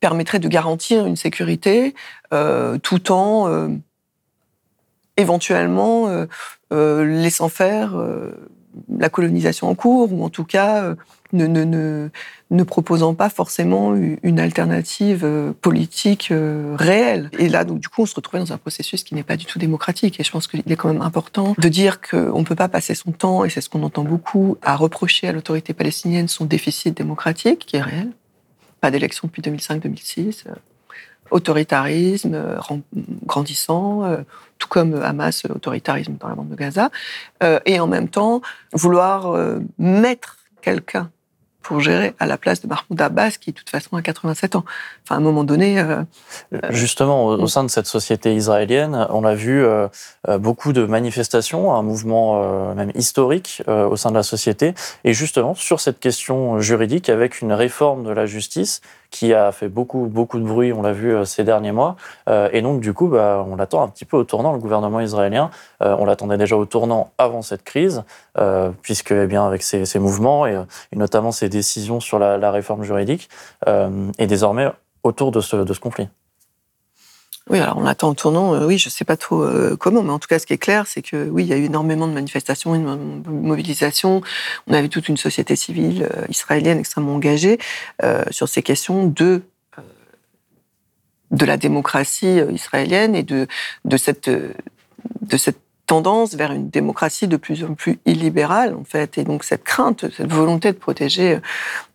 permettrait de garantir une sécurité tout en éventuellement laissant faire la colonisation en cours, ou en tout cas ne, ne, ne, proposant pas forcément une alternative euh, politique euh, réelle. Et là, donc, du coup, on se retrouvait dans un processus qui n'est pas du tout démocratique. Et je pense qu'il est quand même important de dire qu'on ne peut pas passer son temps, et c'est ce qu'on entend beaucoup, à reprocher à l'autorité palestinienne son déficit démocratique, qui est réel. Pas d'élection depuis 2005-2006 euh, autoritarisme grandissant, tout comme Hamas, autoritarisme dans la bande de Gaza, et en même temps vouloir mettre quelqu'un pour gérer à la place de Mahmoud Abbas, qui de toute façon a 87 ans. Enfin, à un moment donné. Euh, euh, Justement, au, sein de cette société israélienne, on a vu euh, beaucoup de manifestations, un mouvement même historique au sein de la société, et justement sur cette question juridique, avec une réforme de la justice qui a fait beaucoup, beaucoup de bruit, on l'a vu euh, ces derniers mois. Euh, et donc, du coup, bah, on l'attend un petit peu au tournant, le gouvernement israélien. Euh, on l'attendait déjà au tournant avant cette crise, puisque, eh bien, avec ces, mouvements et, notamment ces décisions sur la, réforme juridique, et désormais autour de ce conflit. Oui, alors on attend au tournant, oui, je ne sais pas trop comment, mais en tout cas, ce qui est clair, c'est que oui, il y a eu énormément de manifestations, une mobilisation. On avait toute une société civile israélienne extrêmement engagée sur ces questions de de la démocratie israélienne et de de cette de cette tendance vers une démocratie de plus en plus illibérale, en fait. Et donc, cette crainte, cette volonté de protéger euh,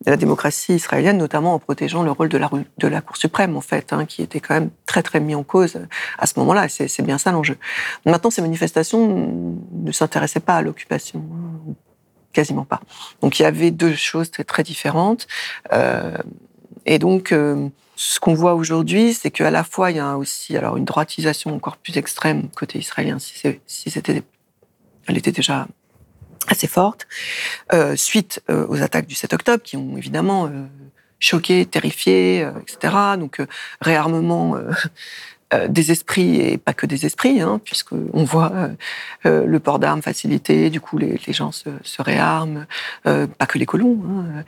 la démocratie israélienne, notamment en protégeant le rôle de la, de la Cour suprême, en fait, hein, qui était quand même très, très mis en cause à ce moment-là. C'est bien ça l'enjeu. Maintenant, ces manifestations ne s'intéressaient pas à l'occupation. Quasiment pas. Donc, il y avait deux choses très, très différentes. Euh, et donc, euh, ce qu'on voit aujourd'hui, c'est qu'à la fois, il y a aussi alors une droitisation encore plus extrême côté israélien, si, c'était, elle était déjà assez forte, euh, suite euh, aux attaques du 7 octobre, qui ont évidemment euh, choqué, terrifié, etc. Donc, réarmement des esprits et pas que des esprits, hein, puisqu'on voit le port d'armes facilité, du coup les, gens se, réarment, pas que les colons, hein,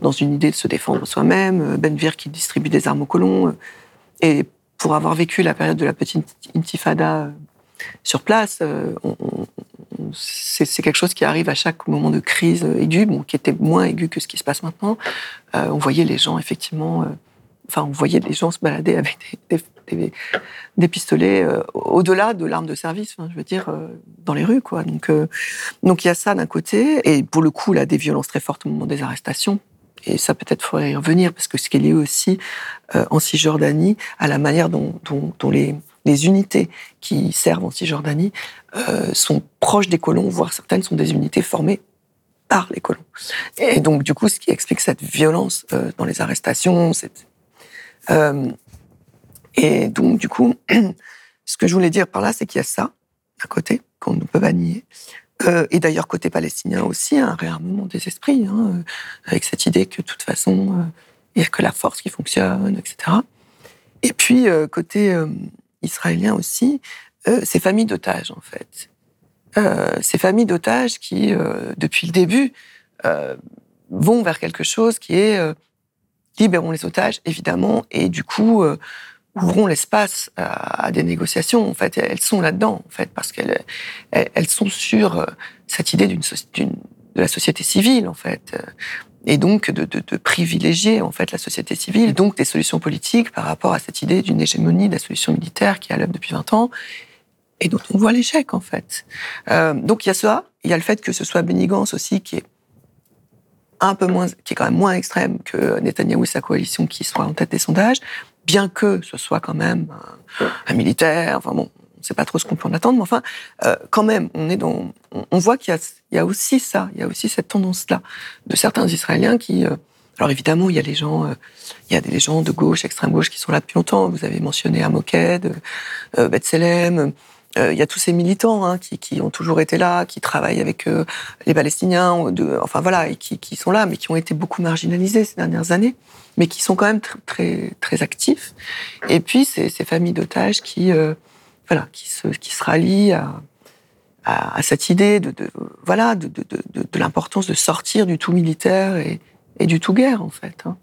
dans une idée de se défendre soi-même, euh, Benvir qui distribue des armes aux colons. Euh, et pour avoir vécu la période de la petite intifada euh, sur place, c'est quelque chose qui arrive à chaque moment de crise aiguë, bon, qui était moins aigu que ce qui se passe maintenant. on voyait les gens effectivement enfin, on voyait des gens se balader avec des, pistolets au-delà de l'arme de service, je veux dire, dans les rues, quoi. Donc, donc il y a ça d'un côté, et pour le coup, là, des violences très fortes au moment des arrestations. Et ça, peut-être, faudrait y revenir, parce que ce qui est lié aussi en Cisjordanie à la manière dont, les, unités qui servent en Cisjordanie euh, sont proches des colons, voire certaines sont des unités formées par les colons. Et donc, du coup, ce qui explique cette violence euh, dans les arrestations, euh, et donc, du coup, ce que je voulais dire par là, c'est qu'il y a ça, à côté, qu'on ne peut pas nier. Et d'ailleurs, côté palestinien aussi, un réarmement des esprits, hein, avec cette idée que, de toute façon, il n'y a que la force qui fonctionne, etc. Et puis, côté israéliens aussi, euh, ces familles d'otages, en fait. Euh, ces familles d'otages qui, euh, depuis le début, vont vers quelque chose qui est libérons les otages, évidemment, et du coup, ouvrons l'espace à, des négociations. En fait, elles sont là-dedans, en fait, parce qu'elles elles, sont sur cette idée d'une de la société civile, en fait et donc de, de, de, privilégier en fait la société civile, donc des solutions politiques par rapport à cette idée d'une hégémonie de la solution militaire qui est à l'œuvre depuis 20 ans et dont on voit l'échec en fait. Euh, donc il y a ça, il y a le fait que ce soit Benny aussi qui est un peu moins, qui est quand même moins extrême que Netanyahou et sa coalition qui soit en tête des sondages, bien que ce soit quand même un, militaire. Enfin bon, sait pas trop ce qu'on peut en attendre, mais enfin, euh, quand même, on est dans, on, voit qu'il y, a, aussi ça, il y a aussi cette tendance-là de certains Israéliens qui, euh, alors évidemment, il y a les gens, euh, il y a des gens de gauche, extrême gauche, qui sont là depuis longtemps. Vous avez mentionné Amoked, euh, Bethselem. Il y a tous ces militants hein, qui, ont toujours été là, qui travaillent avec les Palestiniens, de, enfin voilà, et qui, qui, sont là, mais qui ont été beaucoup marginalisés ces dernières années, mais qui sont quand même très très actifs. Et puis ces, ces familles d'otages qui voilà, qui se, qui se rallie à, à, cette idée de, de voilà, de, de l'importance de sortir du tout militaire et, et du tout guerre, en fait. Hein.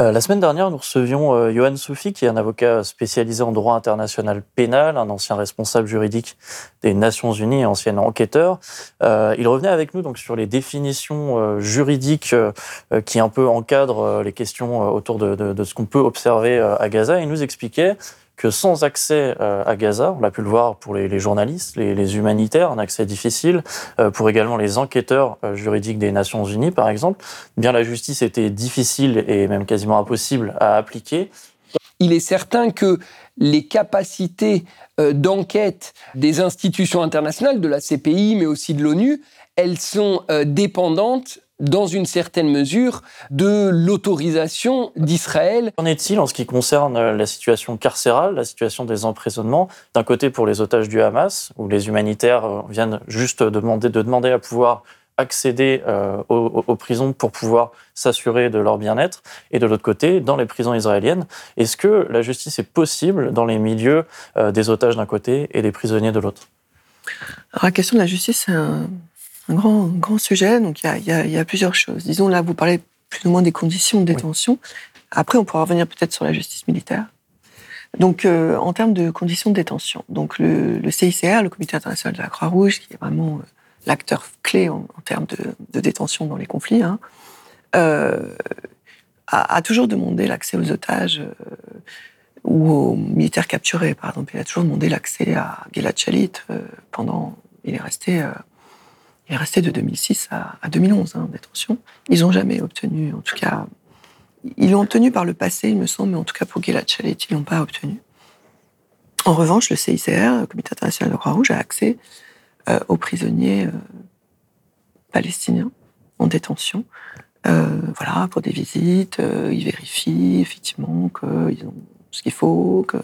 Euh, la semaine dernière, nous recevions euh, Johan Soufi, qui est un avocat spécialisé en droit international pénal, un ancien responsable juridique des Nations Unies ancien enquêteur. Euh, il revenait avec nous donc sur les définitions euh, juridiques qui un peu encadrent les questions autour de, de, de ce qu'on peut observer à Gaza. Il nous expliquait que sans accès euh, à Gaza, on l'a pu le voir pour les, journalistes, les, humanitaires, un accès difficile, euh, pour également les enquêteurs euh, juridiques des Nations Unies, par exemple, eh bien la justice était difficile et même quasiment impossible à appliquer. Il est certain que les capacités d'enquête des institutions internationales, de la CPI, mais aussi de l'ONU, elles sont dépendantes dans une certaine mesure, de l'autorisation d'Israël. Qu'en est-il en ce qui concerne euh, la situation carcérale, la situation des emprisonnements? D'un côté, pour les otages du Hamas, où les humanitaires euh, viennent juste demander, de demander à pouvoir accéder euh, aux, prisons pour pouvoir s'assurer de leur bien-être, et de l'autre côté, dans les prisons israéliennes, est-ce que la justice est possible dans les milieux des otages d'un côté et des prisonniers de l'autre? La question de la justice, c'est un un grand, grand sujet. Donc, il y a, y a, plusieurs choses. Disons, là, vous parlez plus ou moins des conditions de détention. Après, on pourra revenir peut-être sur la justice militaire. Donc, euh, en termes de conditions de détention, donc le, le, CICR, le Comité international de la Croix-Rouge, qui est vraiment euh, l'acteur clé en, termes de, de, détention dans les conflits, hein, euh, a, a, toujours demandé l'accès aux otages ou aux militaires capturés. Par exemple, il a toujours demandé l'accès à Gilad Shalit pendant. Il est resté est resté de 2006 à, 2011 hein, détention. Ils n'ont jamais obtenu, en tout cas, ils l'ont obtenu par le passé, il me semble, mais en tout cas pour Gilad Shalit, ils l'ont pas obtenu. En revanche, le CICR, le Comité international de Croix-Rouge, a accès euh, aux prisonniers euh, palestiniens en détention. Euh, voilà, pour des visites, ils vérifient effectivement qu'ils ont ce qu'il faut, que,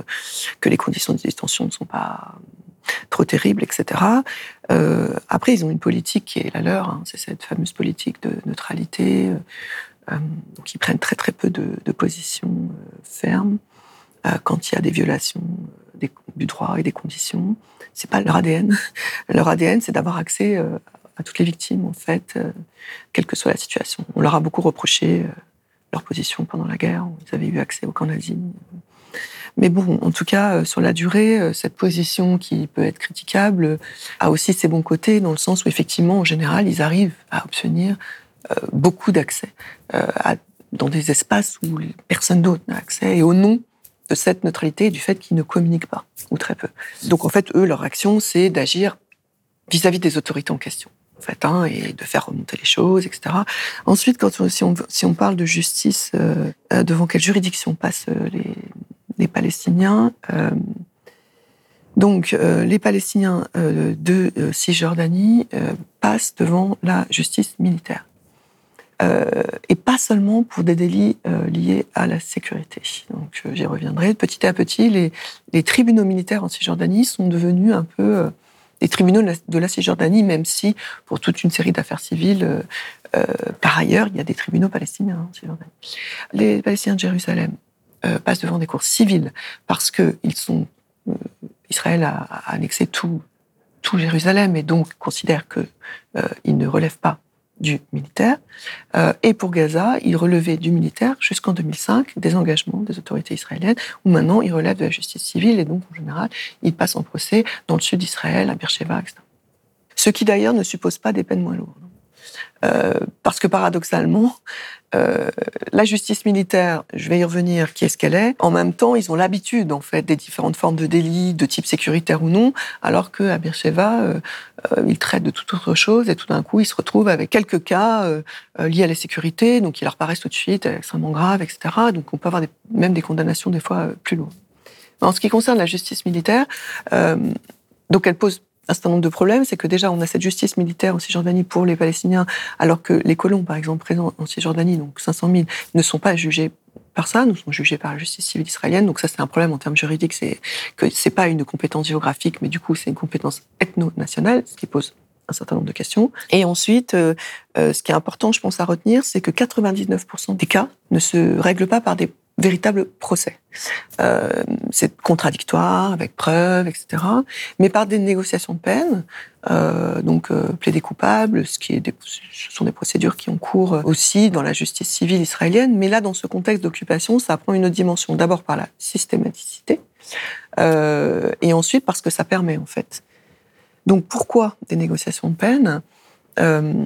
que les conditions de détention ne sont pas trop terrible, etc. Euh, après, ils ont une politique qui est la leur, hein, c'est cette fameuse politique de neutralité. Euh, euh donc, ils prennent très très peu de, positions euh, fermes quand il y a des violations du droit et des conditions. C'est pas leur ADN. leur ADN, c'est d'avoir accès à toutes les victimes, en fait, quelle que soit la situation. On leur a beaucoup reproché leur position pendant la guerre. Ils avaient eu accès au camp nazi. Mais bon, en tout cas, euh, sur la durée, euh, cette position qui peut être critiquable euh, a aussi ses bons côtés, dans le sens où effectivement, en général, ils arrivent à obtenir beaucoup d'accès dans des espaces où personne d'autre n'a accès, et au nom de cette neutralité et du fait qu'ils ne communiquent pas, ou très peu. Donc en fait, eux, leur action, c'est d'agir vis-à-vis des autorités en question. En fait, hein, et de faire remonter les choses, etc. Ensuite, quand si, on, parle de justice, devant quelle juridiction passent les, les Palestiniens Donc, les Palestiniens de Cisjordanie passent devant la justice militaire. Euh, et pas seulement pour des délits euh, liés à la sécurité. Donc j'y reviendrai. Petit à petit, les, tribunaux militaires en Cisjordanie sont devenus un peu euh, des tribunaux de la, Cisjordanie, même si pour toute une série d'affaires civiles, par ailleurs, il y a des tribunaux palestiniens en Cisjordanie. Les Palestiniens de Jérusalem passent devant des cours civiles parce que ils sont Israël a, annexé tout, tout Jérusalem et donc considère que ils ne relèvent pas du militaire. Euh, et pour Gaza, il relevait du militaire jusqu'en 2005 des engagements des autorités israéliennes, où maintenant il relève de la justice civile et donc en général il passe en procès dans le sud d'Israël, à Beersheba, etc. Ce qui d'ailleurs ne suppose pas des peines moins lourdes. Euh, parce que paradoxalement, euh, la justice militaire, je vais y revenir, qui est ce qu'elle est. En même temps, ils ont l'habitude, en fait, des différentes formes de délits, de type sécuritaire ou non, alors qu'à Beersheba, euh, euh, ils traitent de toute autre chose et tout d'un coup, ils se retrouvent avec quelques cas liés à la sécurité, donc ils leur paraissent tout de suite extrêmement graves, etc. Donc on peut avoir même des condamnations des fois plus lourdes. En ce qui concerne la justice militaire, donc elle pose un certain nombre de problèmes, c'est que déjà on a cette justice militaire en Cisjordanie pour les Palestiniens, alors que les colons, par exemple, présents en Cisjordanie, donc 500 000, ne sont pas jugés par ça, nous sont jugés par la justice civile israélienne. Donc ça, c'est un problème en termes juridiques, c'est que c'est pas une compétence géographique, mais du coup, c'est une compétence ethno-nationale, ce qui pose un certain nombre de questions. Et ensuite, euh, euh, ce qui est important, je pense, à retenir, c'est que 99% des cas ne se règlent pas par des véritable procès. Euh, c'est contradictoire, avec preuves, etc. Mais par des négociations de peine, euh, donc euh, plaider coupable, ce qui ce sont des procédures qui ont cours aussi dans la justice civile israélienne. Mais là, dans ce contexte d'occupation, ça prend une autre dimension. D'abord par la systématicité, euh, et ensuite parce que ça permet en fait. Donc pourquoi des négociations de peine? Euh,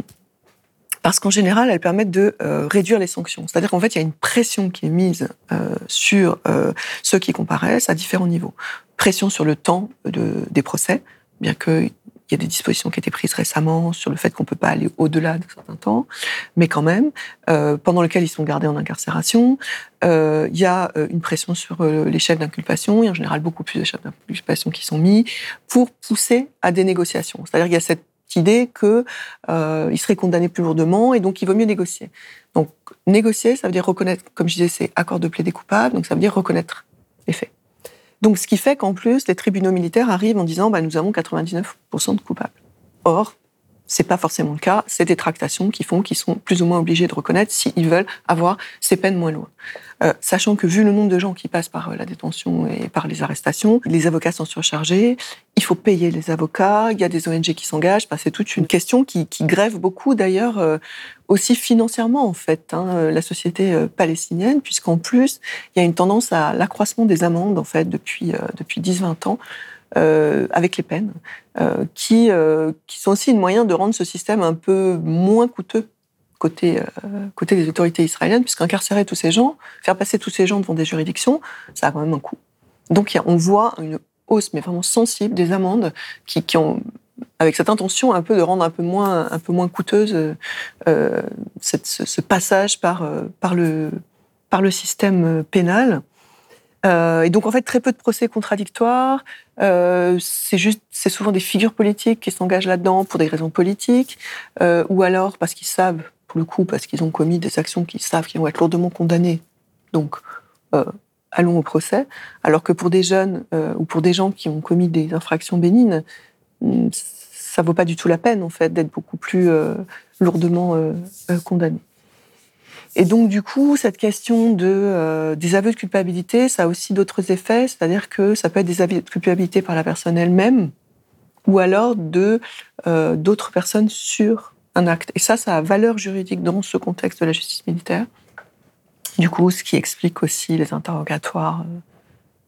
parce qu'en général, elles permettent de euh, réduire les sanctions. C'est-à-dire qu'en fait, il y a une pression qui est mise euh, sur euh, ceux qui comparaissent à différents niveaux. Pression sur le temps de, des procès, bien qu'il y a des dispositions qui été prises récemment sur le fait qu'on ne peut pas aller au-delà d'un certain temps, mais quand même, pendant lequel ils sont gardés en incarcération, il y a une pression sur les chefs d'inculpation, il y a en général beaucoup plus de chefs d'inculpation qui sont mis, pour pousser à des négociations. C'est-à-dire qu'il y a cette idée qu'il euh, serait condamné plus lourdement et donc il vaut mieux négocier. Donc négocier, ça veut dire reconnaître, comme je disais, c'est accord de plaider coupable, donc ça veut dire reconnaître les faits. Donc ce qui fait qu'en plus, les tribunaux militaires arrivent en disant bah, nous avons 99% de coupables. Or, c'est pas forcément le cas. C'est des tractations qui font qu'ils sont plus ou moins obligés de reconnaître s'ils veulent avoir ces peines moins lourdes. Euh, sachant que vu le nombre de gens qui passent par euh, la détention et par les arrestations, les avocats sont surchargés, il faut payer les avocats, il y a des ONG qui s'engagent, c'est toute une question qui, grève beaucoup d'ailleurs euh, aussi financièrement en fait hein, la société palestinienne, puisqu'en plus il y a une tendance à l'accroissement des amendes en fait depuis, depuis 10-20 ans. Avec les peines, qui, qui sont aussi une moyen de rendre ce système un peu moins coûteux côté, euh, côté des autorités israéliennes, puisqu'incarcérer tous ces gens, faire passer tous ces gens devant des juridictions, ça a quand même un coût. Donc on voit une hausse, mais vraiment sensible, des amendes qui, ont avec cette intention un peu de rendre un peu moins, un peu moins coûteuse euh, cette, ce, passage par, euh, par, le, par le système pénal. Euh, et donc en fait très peu de procès contradictoires. Euh, c'est juste, c'est souvent des figures politiques qui s'engagent là-dedans pour des raisons politiques, euh, ou alors parce qu'ils savent pour le coup, parce qu'ils ont commis des actions qu'ils savent qu'ils vont être lourdement condamnés. Donc, euh, allons au procès. Alors que pour des jeunes euh, ou pour des gens qui ont commis des infractions bénignes, hmm, ça vaut pas du tout la peine, en fait, d'être beaucoup plus euh, lourdement condamné. Et donc, du coup, cette question de, des aveux de culpabilité, ça a aussi d'autres effets, c'est-à-dire que ça peut être des aveux de culpabilité par la personne elle-même, ou alors de d'autres personnes sur un acte. Et ça, ça a valeur juridique dans ce contexte de la justice militaire. Du coup, ce qui explique aussi les interrogatoires euh,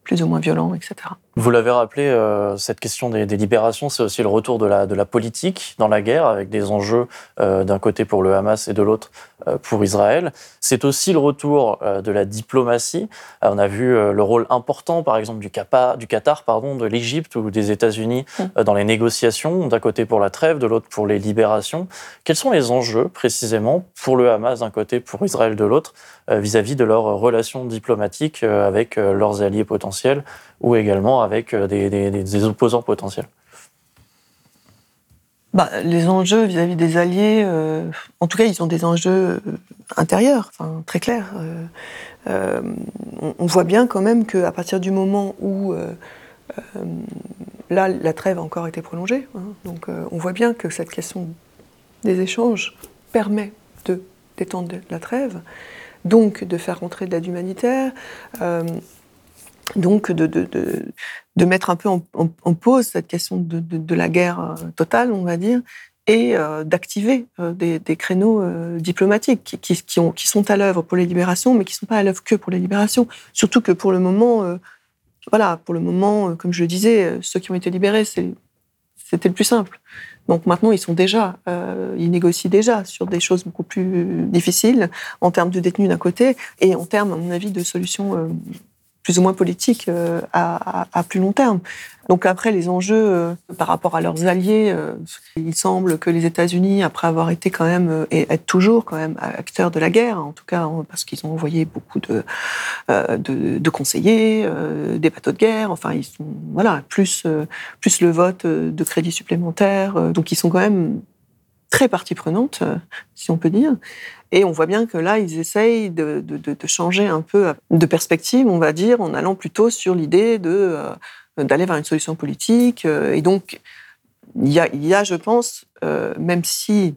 plus ou moins violents, etc. Vous l'avez rappelé, euh, cette question des, libérations, c'est aussi le retour de la, de la politique dans la guerre, avec des enjeux euh, d'un côté pour le Hamas et de l'autre pour Israël. C'est aussi le retour de la diplomatie. On a vu le rôle important, par exemple, du, du Qatar, pardon, de l'Égypte ou des États-Unis mm. dans les négociations, d'un côté pour la trêve, de l'autre pour les libérations. Quels sont les enjeux précisément pour le Hamas d'un côté, pour Israël de l'autre, vis-à-vis de leurs relations diplomatiques avec leurs alliés potentiels ou également avec des, des opposants potentiels? Bah, les enjeux vis-à-vis des alliés, euh, en tout cas, ils ont des enjeux euh, intérieurs, enfin, très clairs. Euh, on, voit bien quand même qu'à partir du moment où là, la trêve a encore été prolongée, hein, donc on voit bien que cette question des échanges permet de détendre la trêve, donc de faire rentrer de l'aide humanitaire donc de, mettre un peu en, pause cette question de, la guerre euh, totale, on va dire, et euh, d'activer euh, des, créneaux diplomatiques qui, sont à l'œuvre pour les libérations, mais qui ne sont pas à l'œuvre que pour les libérations. Surtout que pour le moment, voilà, pour le moment, comme je le disais, ceux qui ont été libérés, c'était le plus simple. Donc maintenant, ils sont déjà, ils négocient déjà sur des choses beaucoup plus difficiles en termes de détenus d'un côté et en termes, à mon avis, de solutions plus ou moins politique euh, à, à, plus long terme. Donc après, les enjeux euh, par rapport à leurs alliés, euh, il semble que les États-Unis, après avoir été quand même et être toujours quand même acteurs de la guerre, en tout cas parce qu'ils ont envoyé beaucoup de, de, de, conseillers, des bateaux de guerre, enfin ils sont voilà plus plus le vote de crédits supplémentaires, donc ils sont quand même très partie prenante, si on peut dire. Et on voit bien que là, ils essayent de, changer un peu de perspective, on va dire, en allant plutôt sur l'idée de euh, d'aller vers une solution politique. Euh, et donc, il y a, je pense, euh, même si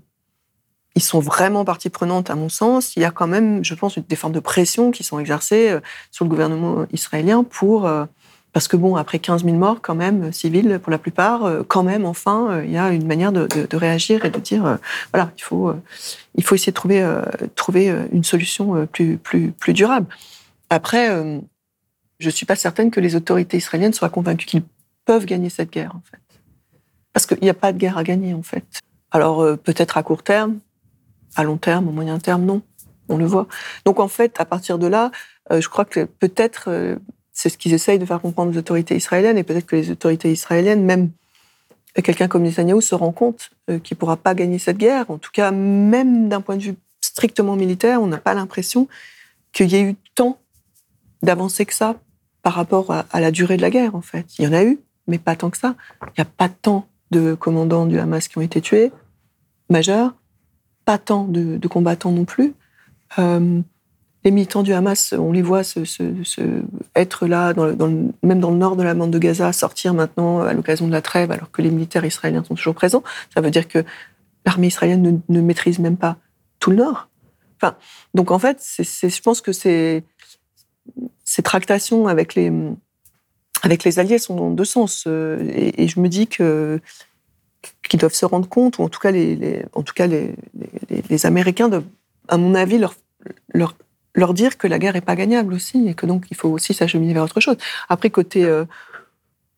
ils sont vraiment partie prenante, à mon sens, il y a quand même, je pense, des formes de pression qui sont exercées sur le gouvernement israélien pour parce que bon, après 15 000 morts, quand même, civils pour la plupart, euh, quand même, enfin, euh, il y a une manière de, réagir et de dire, euh, voilà, il faut, il faut essayer de trouver, trouver une solution plus, plus, plus durable. Après, je suis pas certaine que les autorités israéliennes soient convaincues qu'ils peuvent gagner cette guerre, en fait. Parce qu'il n'y a pas de guerre à gagner, en fait. Alors, peut-être à court terme, à long terme, au moyen terme, non. On le voit. Donc, en fait, à partir de là, je crois que peut-être c'est ce qu'ils essayent de faire comprendre aux autorités israéliennes, et peut-être que les autorités israéliennes, même quelqu'un comme Netanyahu, se rend compte euh, qu'il ne pourra pas gagner cette guerre. En tout cas, même d'un point de vue strictement militaire, on n'a pas l'impression qu'il y ait eu tant d'avancées que ça par rapport à, la durée de la guerre, en fait. Il y en a eu, mais pas tant que ça. Il n'y a pas tant de commandants du Hamas qui ont été tués, majeurs, pas tant de, combattants non plus. Euh, les militants du Hamas, on les voit se, être là, même dans le nord de la bande de Gaza, sortir maintenant à l'occasion de la trêve, alors que les militaires israéliens sont toujours présents. Ça veut dire que l'armée israélienne ne, maîtrise même pas tout le nord. Enfin, donc en fait, je pense que ces, ces tractations avec les, avec les alliés sont dans deux sens. Euh, et, je me dis que qu'ils doivent se rendre compte, ou en tout cas les, en tout cas les, les, Américains doivent, à mon avis, leur, leur leur dire que la guerre n'est pas gagnable aussi et que donc il faut aussi s'acheminer vers autre chose. Après, côté, euh,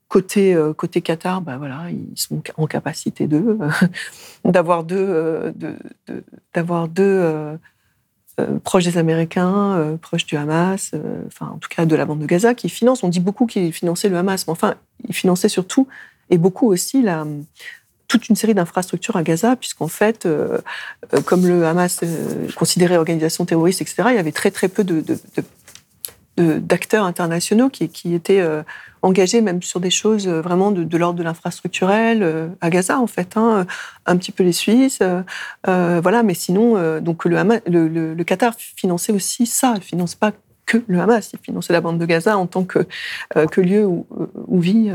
côté, euh, côté Qatar, bah voilà, ils sont en capacité de, d'avoir deux, euh, d'avoir deux proches des Américains, proches du Hamas, enfin en tout cas de la bande de Gaza, qui financent. On dit beaucoup qu'ils finançaient le Hamas, mais enfin, ils finançaient surtout et beaucoup aussi la, toute une série d'infrastructures à Gaza, puisqu'en fait, euh, euh, comme le Hamas euh, considérait organisation terroriste, etc., il y avait très très peu d'acteurs internationaux qui, étaient engagés même sur des choses vraiment de, l'ordre de l'infrastructurel à Gaza en fait, hein, un petit peu les Suisses, voilà, mais sinon donc le, Qatar finançait aussi ça, il finance pas que le Hamas, il finançait la bande de Gaza en tant que, lieu où vit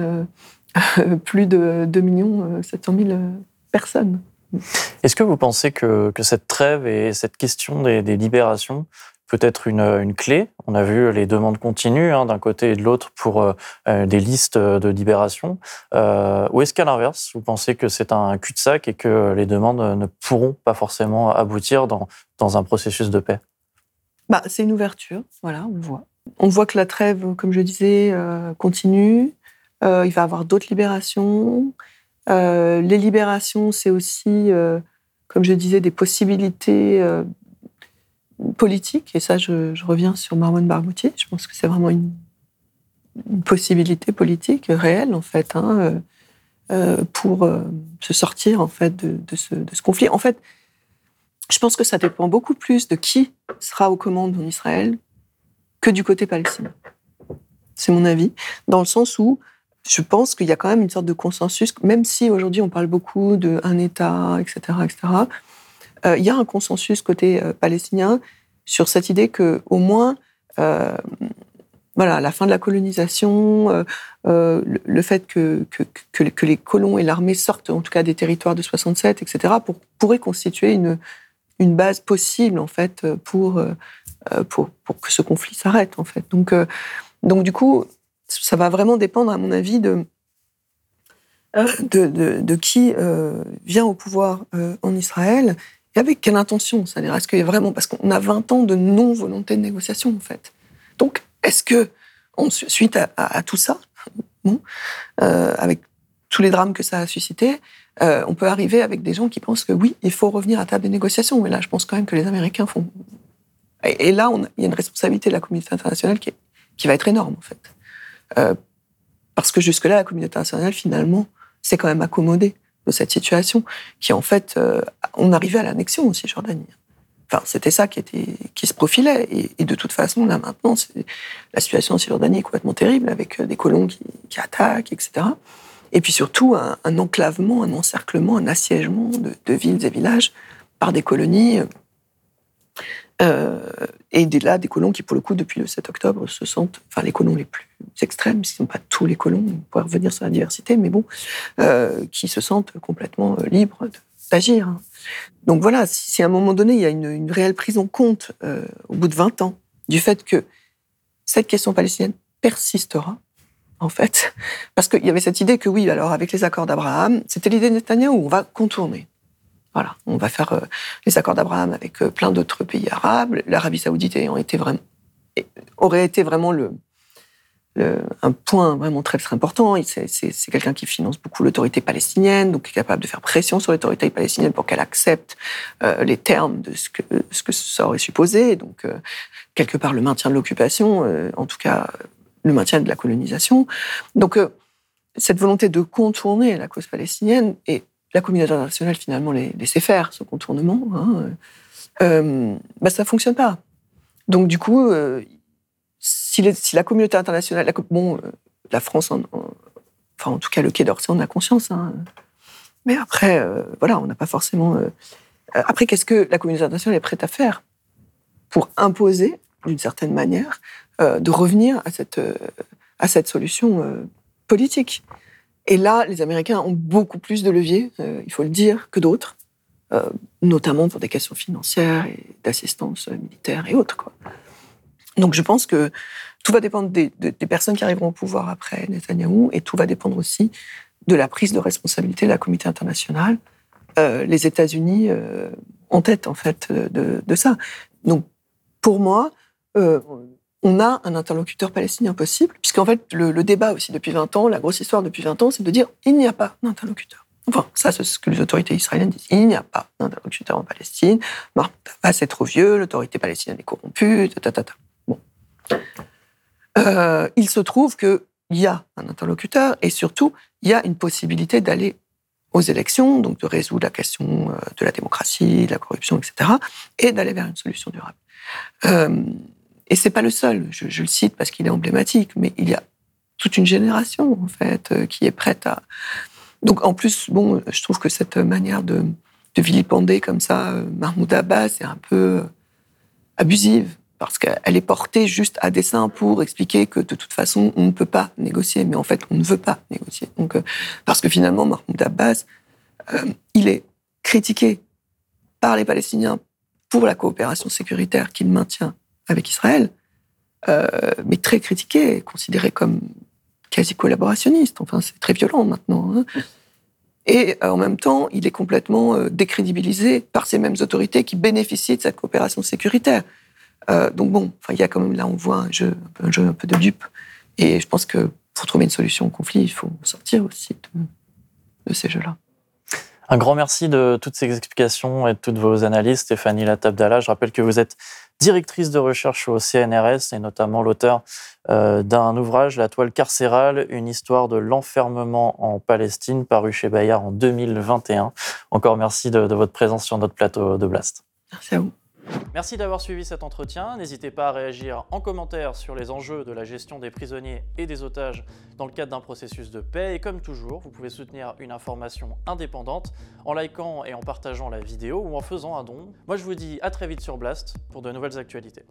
plus de 2 millions 700 000 personnes. Est-ce que vous pensez que, que, cette trêve et cette question des, libérations peut être une, une, clé? On a vu les demandes continues hein, d'un côté et de l'autre pour euh, euh, des listes de libération. Euh, ou est-ce qu'à l'inverse, vous pensez que c'est un cul-de-sac et que les demandes ne pourront pas forcément aboutir dans, dans un processus de paix? Bah, C'est une ouverture, voilà, on le voit. On voit que la trêve, comme je disais, continue. Euh, il va y avoir d'autres libérations. Euh, les libérations, c'est aussi, euh, comme je disais, des possibilités politique, et ça, je, reviens sur Marwan Barghouti. Je pense que c'est vraiment une, possibilité politique réelle, en fait, hein, pour se sortir, en fait, de, ce, de, ce, conflit. En fait, je pense que ça dépend beaucoup plus de qui sera aux commandes en Israël que du côté palestinien. C'est mon avis, dans le sens où je pense qu'il y a quand même une sorte de consensus, même si aujourd'hui on parle beaucoup d'un État, etc., etc. Euh, il y a un consensus côté euh, palestinien sur cette idée que, au moins, euh, voilà, la fin de la colonisation, le, fait que, que, les colons et l'armée sortent, en tout cas des territoires de 67, etc., pour, pourrait constituer une, une base possible, en fait, pour, pour, pour que ce conflit s'arrête, en fait. Donc, donc, du coup, ça va vraiment dépendre, à mon avis, de, qui vient au pouvoir en Israël et avec quelle intention C'est-à-dire, est-ce qu'il y vraiment. Parce qu'on a 20 ans de non-volonté de négociation, en fait. Donc, est-ce que, suite à, tout ça, euh, avec tous les drames que ça a suscité, euh, on peut arriver avec des gens qui pensent que oui, il faut revenir à table des négociations. Mais là, je pense quand même que les Américains font. Et, là, il y a une responsabilité de la communauté internationale qui va être énorme, en fait. Euh, parce que jusque-là, la communauté internationale, finalement, s'est quand même accommodée de cette situation, qui en fait, euh, on arrivait à l'annexion aussi, Jordanie. Enfin, c'était ça qui, était, qui se profilait. Et, de toute façon, là maintenant, la situation en Cisjordanie est complètement terrible, avec euh, des colons qui, attaquent, etc. Et puis surtout, un, enclavement, un encerclement, un assiègement de, villes et villages par des colonies et là, des colons qui, pour le coup, depuis le 7 octobre, se sentent, enfin, les colons les plus extrêmes, ce ne sont pas tous les colons, on pourrait revenir sur la diversité, mais bon, euh, qui se sentent complètement euh, libres d'agir. Donc voilà, si, à un moment donné, il y a une, réelle prise en compte, au bout de 20 ans, du fait que cette question palestinienne persistera, en fait, parce qu'il y avait cette idée que oui, alors avec les accords d'Abraham, c'était l'idée de Netanyahu, on va contourner. Voilà, on va faire euh, les accords d'Abraham avec euh, plein d'autres pays arabes. L'Arabie saoudite été vraiment, aurait été vraiment le, un point vraiment très, très important. C'est quelqu'un qui finance beaucoup l'autorité palestinienne, donc est capable de faire pression sur l'autorité palestinienne pour qu'elle accepte euh, les termes de ce que, ce que ça aurait supposé. Donc, quelque part, le maintien de l'occupation, en tout cas, le maintien de la colonisation. Donc, cette volonté de contourner la cause palestinienne est la communauté internationale finalement laissait faire ce contournement, hein, euh, bah, ça fonctionne pas. Donc du coup, euh, si, la communauté internationale, la, bon, euh, la France, en, enfin en tout cas le Quai d'Orsay, on a conscience. Hein, mais après, voilà, on n'a pas forcément. après, qu'est-ce que la communauté internationale est prête à faire pour imposer, d'une certaine manière, de revenir à cette, à cette solution politique? Et là, les Américains ont beaucoup plus de leviers, euh, il faut le dire, que d'autres, euh, notamment pour des questions financières et d'assistance militaire et autres. Quoi. Donc je pense que tout va dépendre des, personnes qui arriveront au pouvoir après Netanyahou et tout va dépendre aussi de la prise de responsabilité de la communauté internationale. Euh, les États-Unis en tête, en fait, de, de, ça. Donc pour moi, on a un interlocuteur palestinien possible, puisqu'en fait, le, débat aussi depuis 20 ans, la grosse histoire depuis 20 ans, c'est de dire il n'y a pas d'interlocuteur. Enfin, ça, c'est ce que les autorités israéliennes disent. Il n'y a pas d'interlocuteur en Palestine. Mahmoud c'est trop vieux, l'autorité palestinienne est corrompue, ta, ta, ta. Bon. Euh, il se trouve qu'il y a un interlocuteur et surtout, il y a une possibilité d'aller aux élections, donc de résoudre la question euh, de la démocratie, de la corruption, etc., et d'aller vers une solution durable. Euh, et c'est pas le seul, je, le cite parce qu'il est emblématique, mais il y a toute une génération, en fait, euh, qui est prête à. Donc, en plus, bon, je trouve que cette manière de, de vilipender comme ça euh, Mahmoud Abbas est un peu euh, abusive, parce qu'elle est portée juste à dessein pour expliquer que de toute façon, on ne peut pas négocier, mais en fait, on ne veut pas négocier. Donc, parce que finalement, Mahmoud Abbas, il est critiqué par les Palestiniens pour la coopération sécuritaire qu'il maintient avec Israël, euh, mais très critiqué, considéré comme quasi collaborationniste. Enfin, c'est très violent maintenant. Hein. Et euh, en même temps, il est complètement euh, décrédibilisé par ces mêmes autorités qui bénéficient de cette coopération sécuritaire. donc bon, il y a quand même là, on voit un jeu, un peu de dupe. Et je pense que pour trouver une solution au conflit, il faut sortir aussi de ces jeux-là. Un grand merci de toutes ces explications et de toutes vos analyses, Stéphanie Latabdala. Je rappelle que vous êtes directrice de recherche au CNRS et notamment l'auteur euh, d'un ouvrage, La toile carcérale, une histoire de l'enfermement en Palestine, paru chez Bayard en 2021. Encore merci de, de votre présence sur notre plateau de Blast. Merci à vous. Merci d'avoir suivi cet entretien. N'hésitez pas à réagir en commentaire sur les enjeux de la gestion des prisonniers et des otages dans le cadre d'un processus de paix. Et comme toujours, vous pouvez soutenir une information indépendante en likant et en partageant la vidéo ou en faisant un don. Moi, je vous dis à très vite sur Blast pour de nouvelles actualités.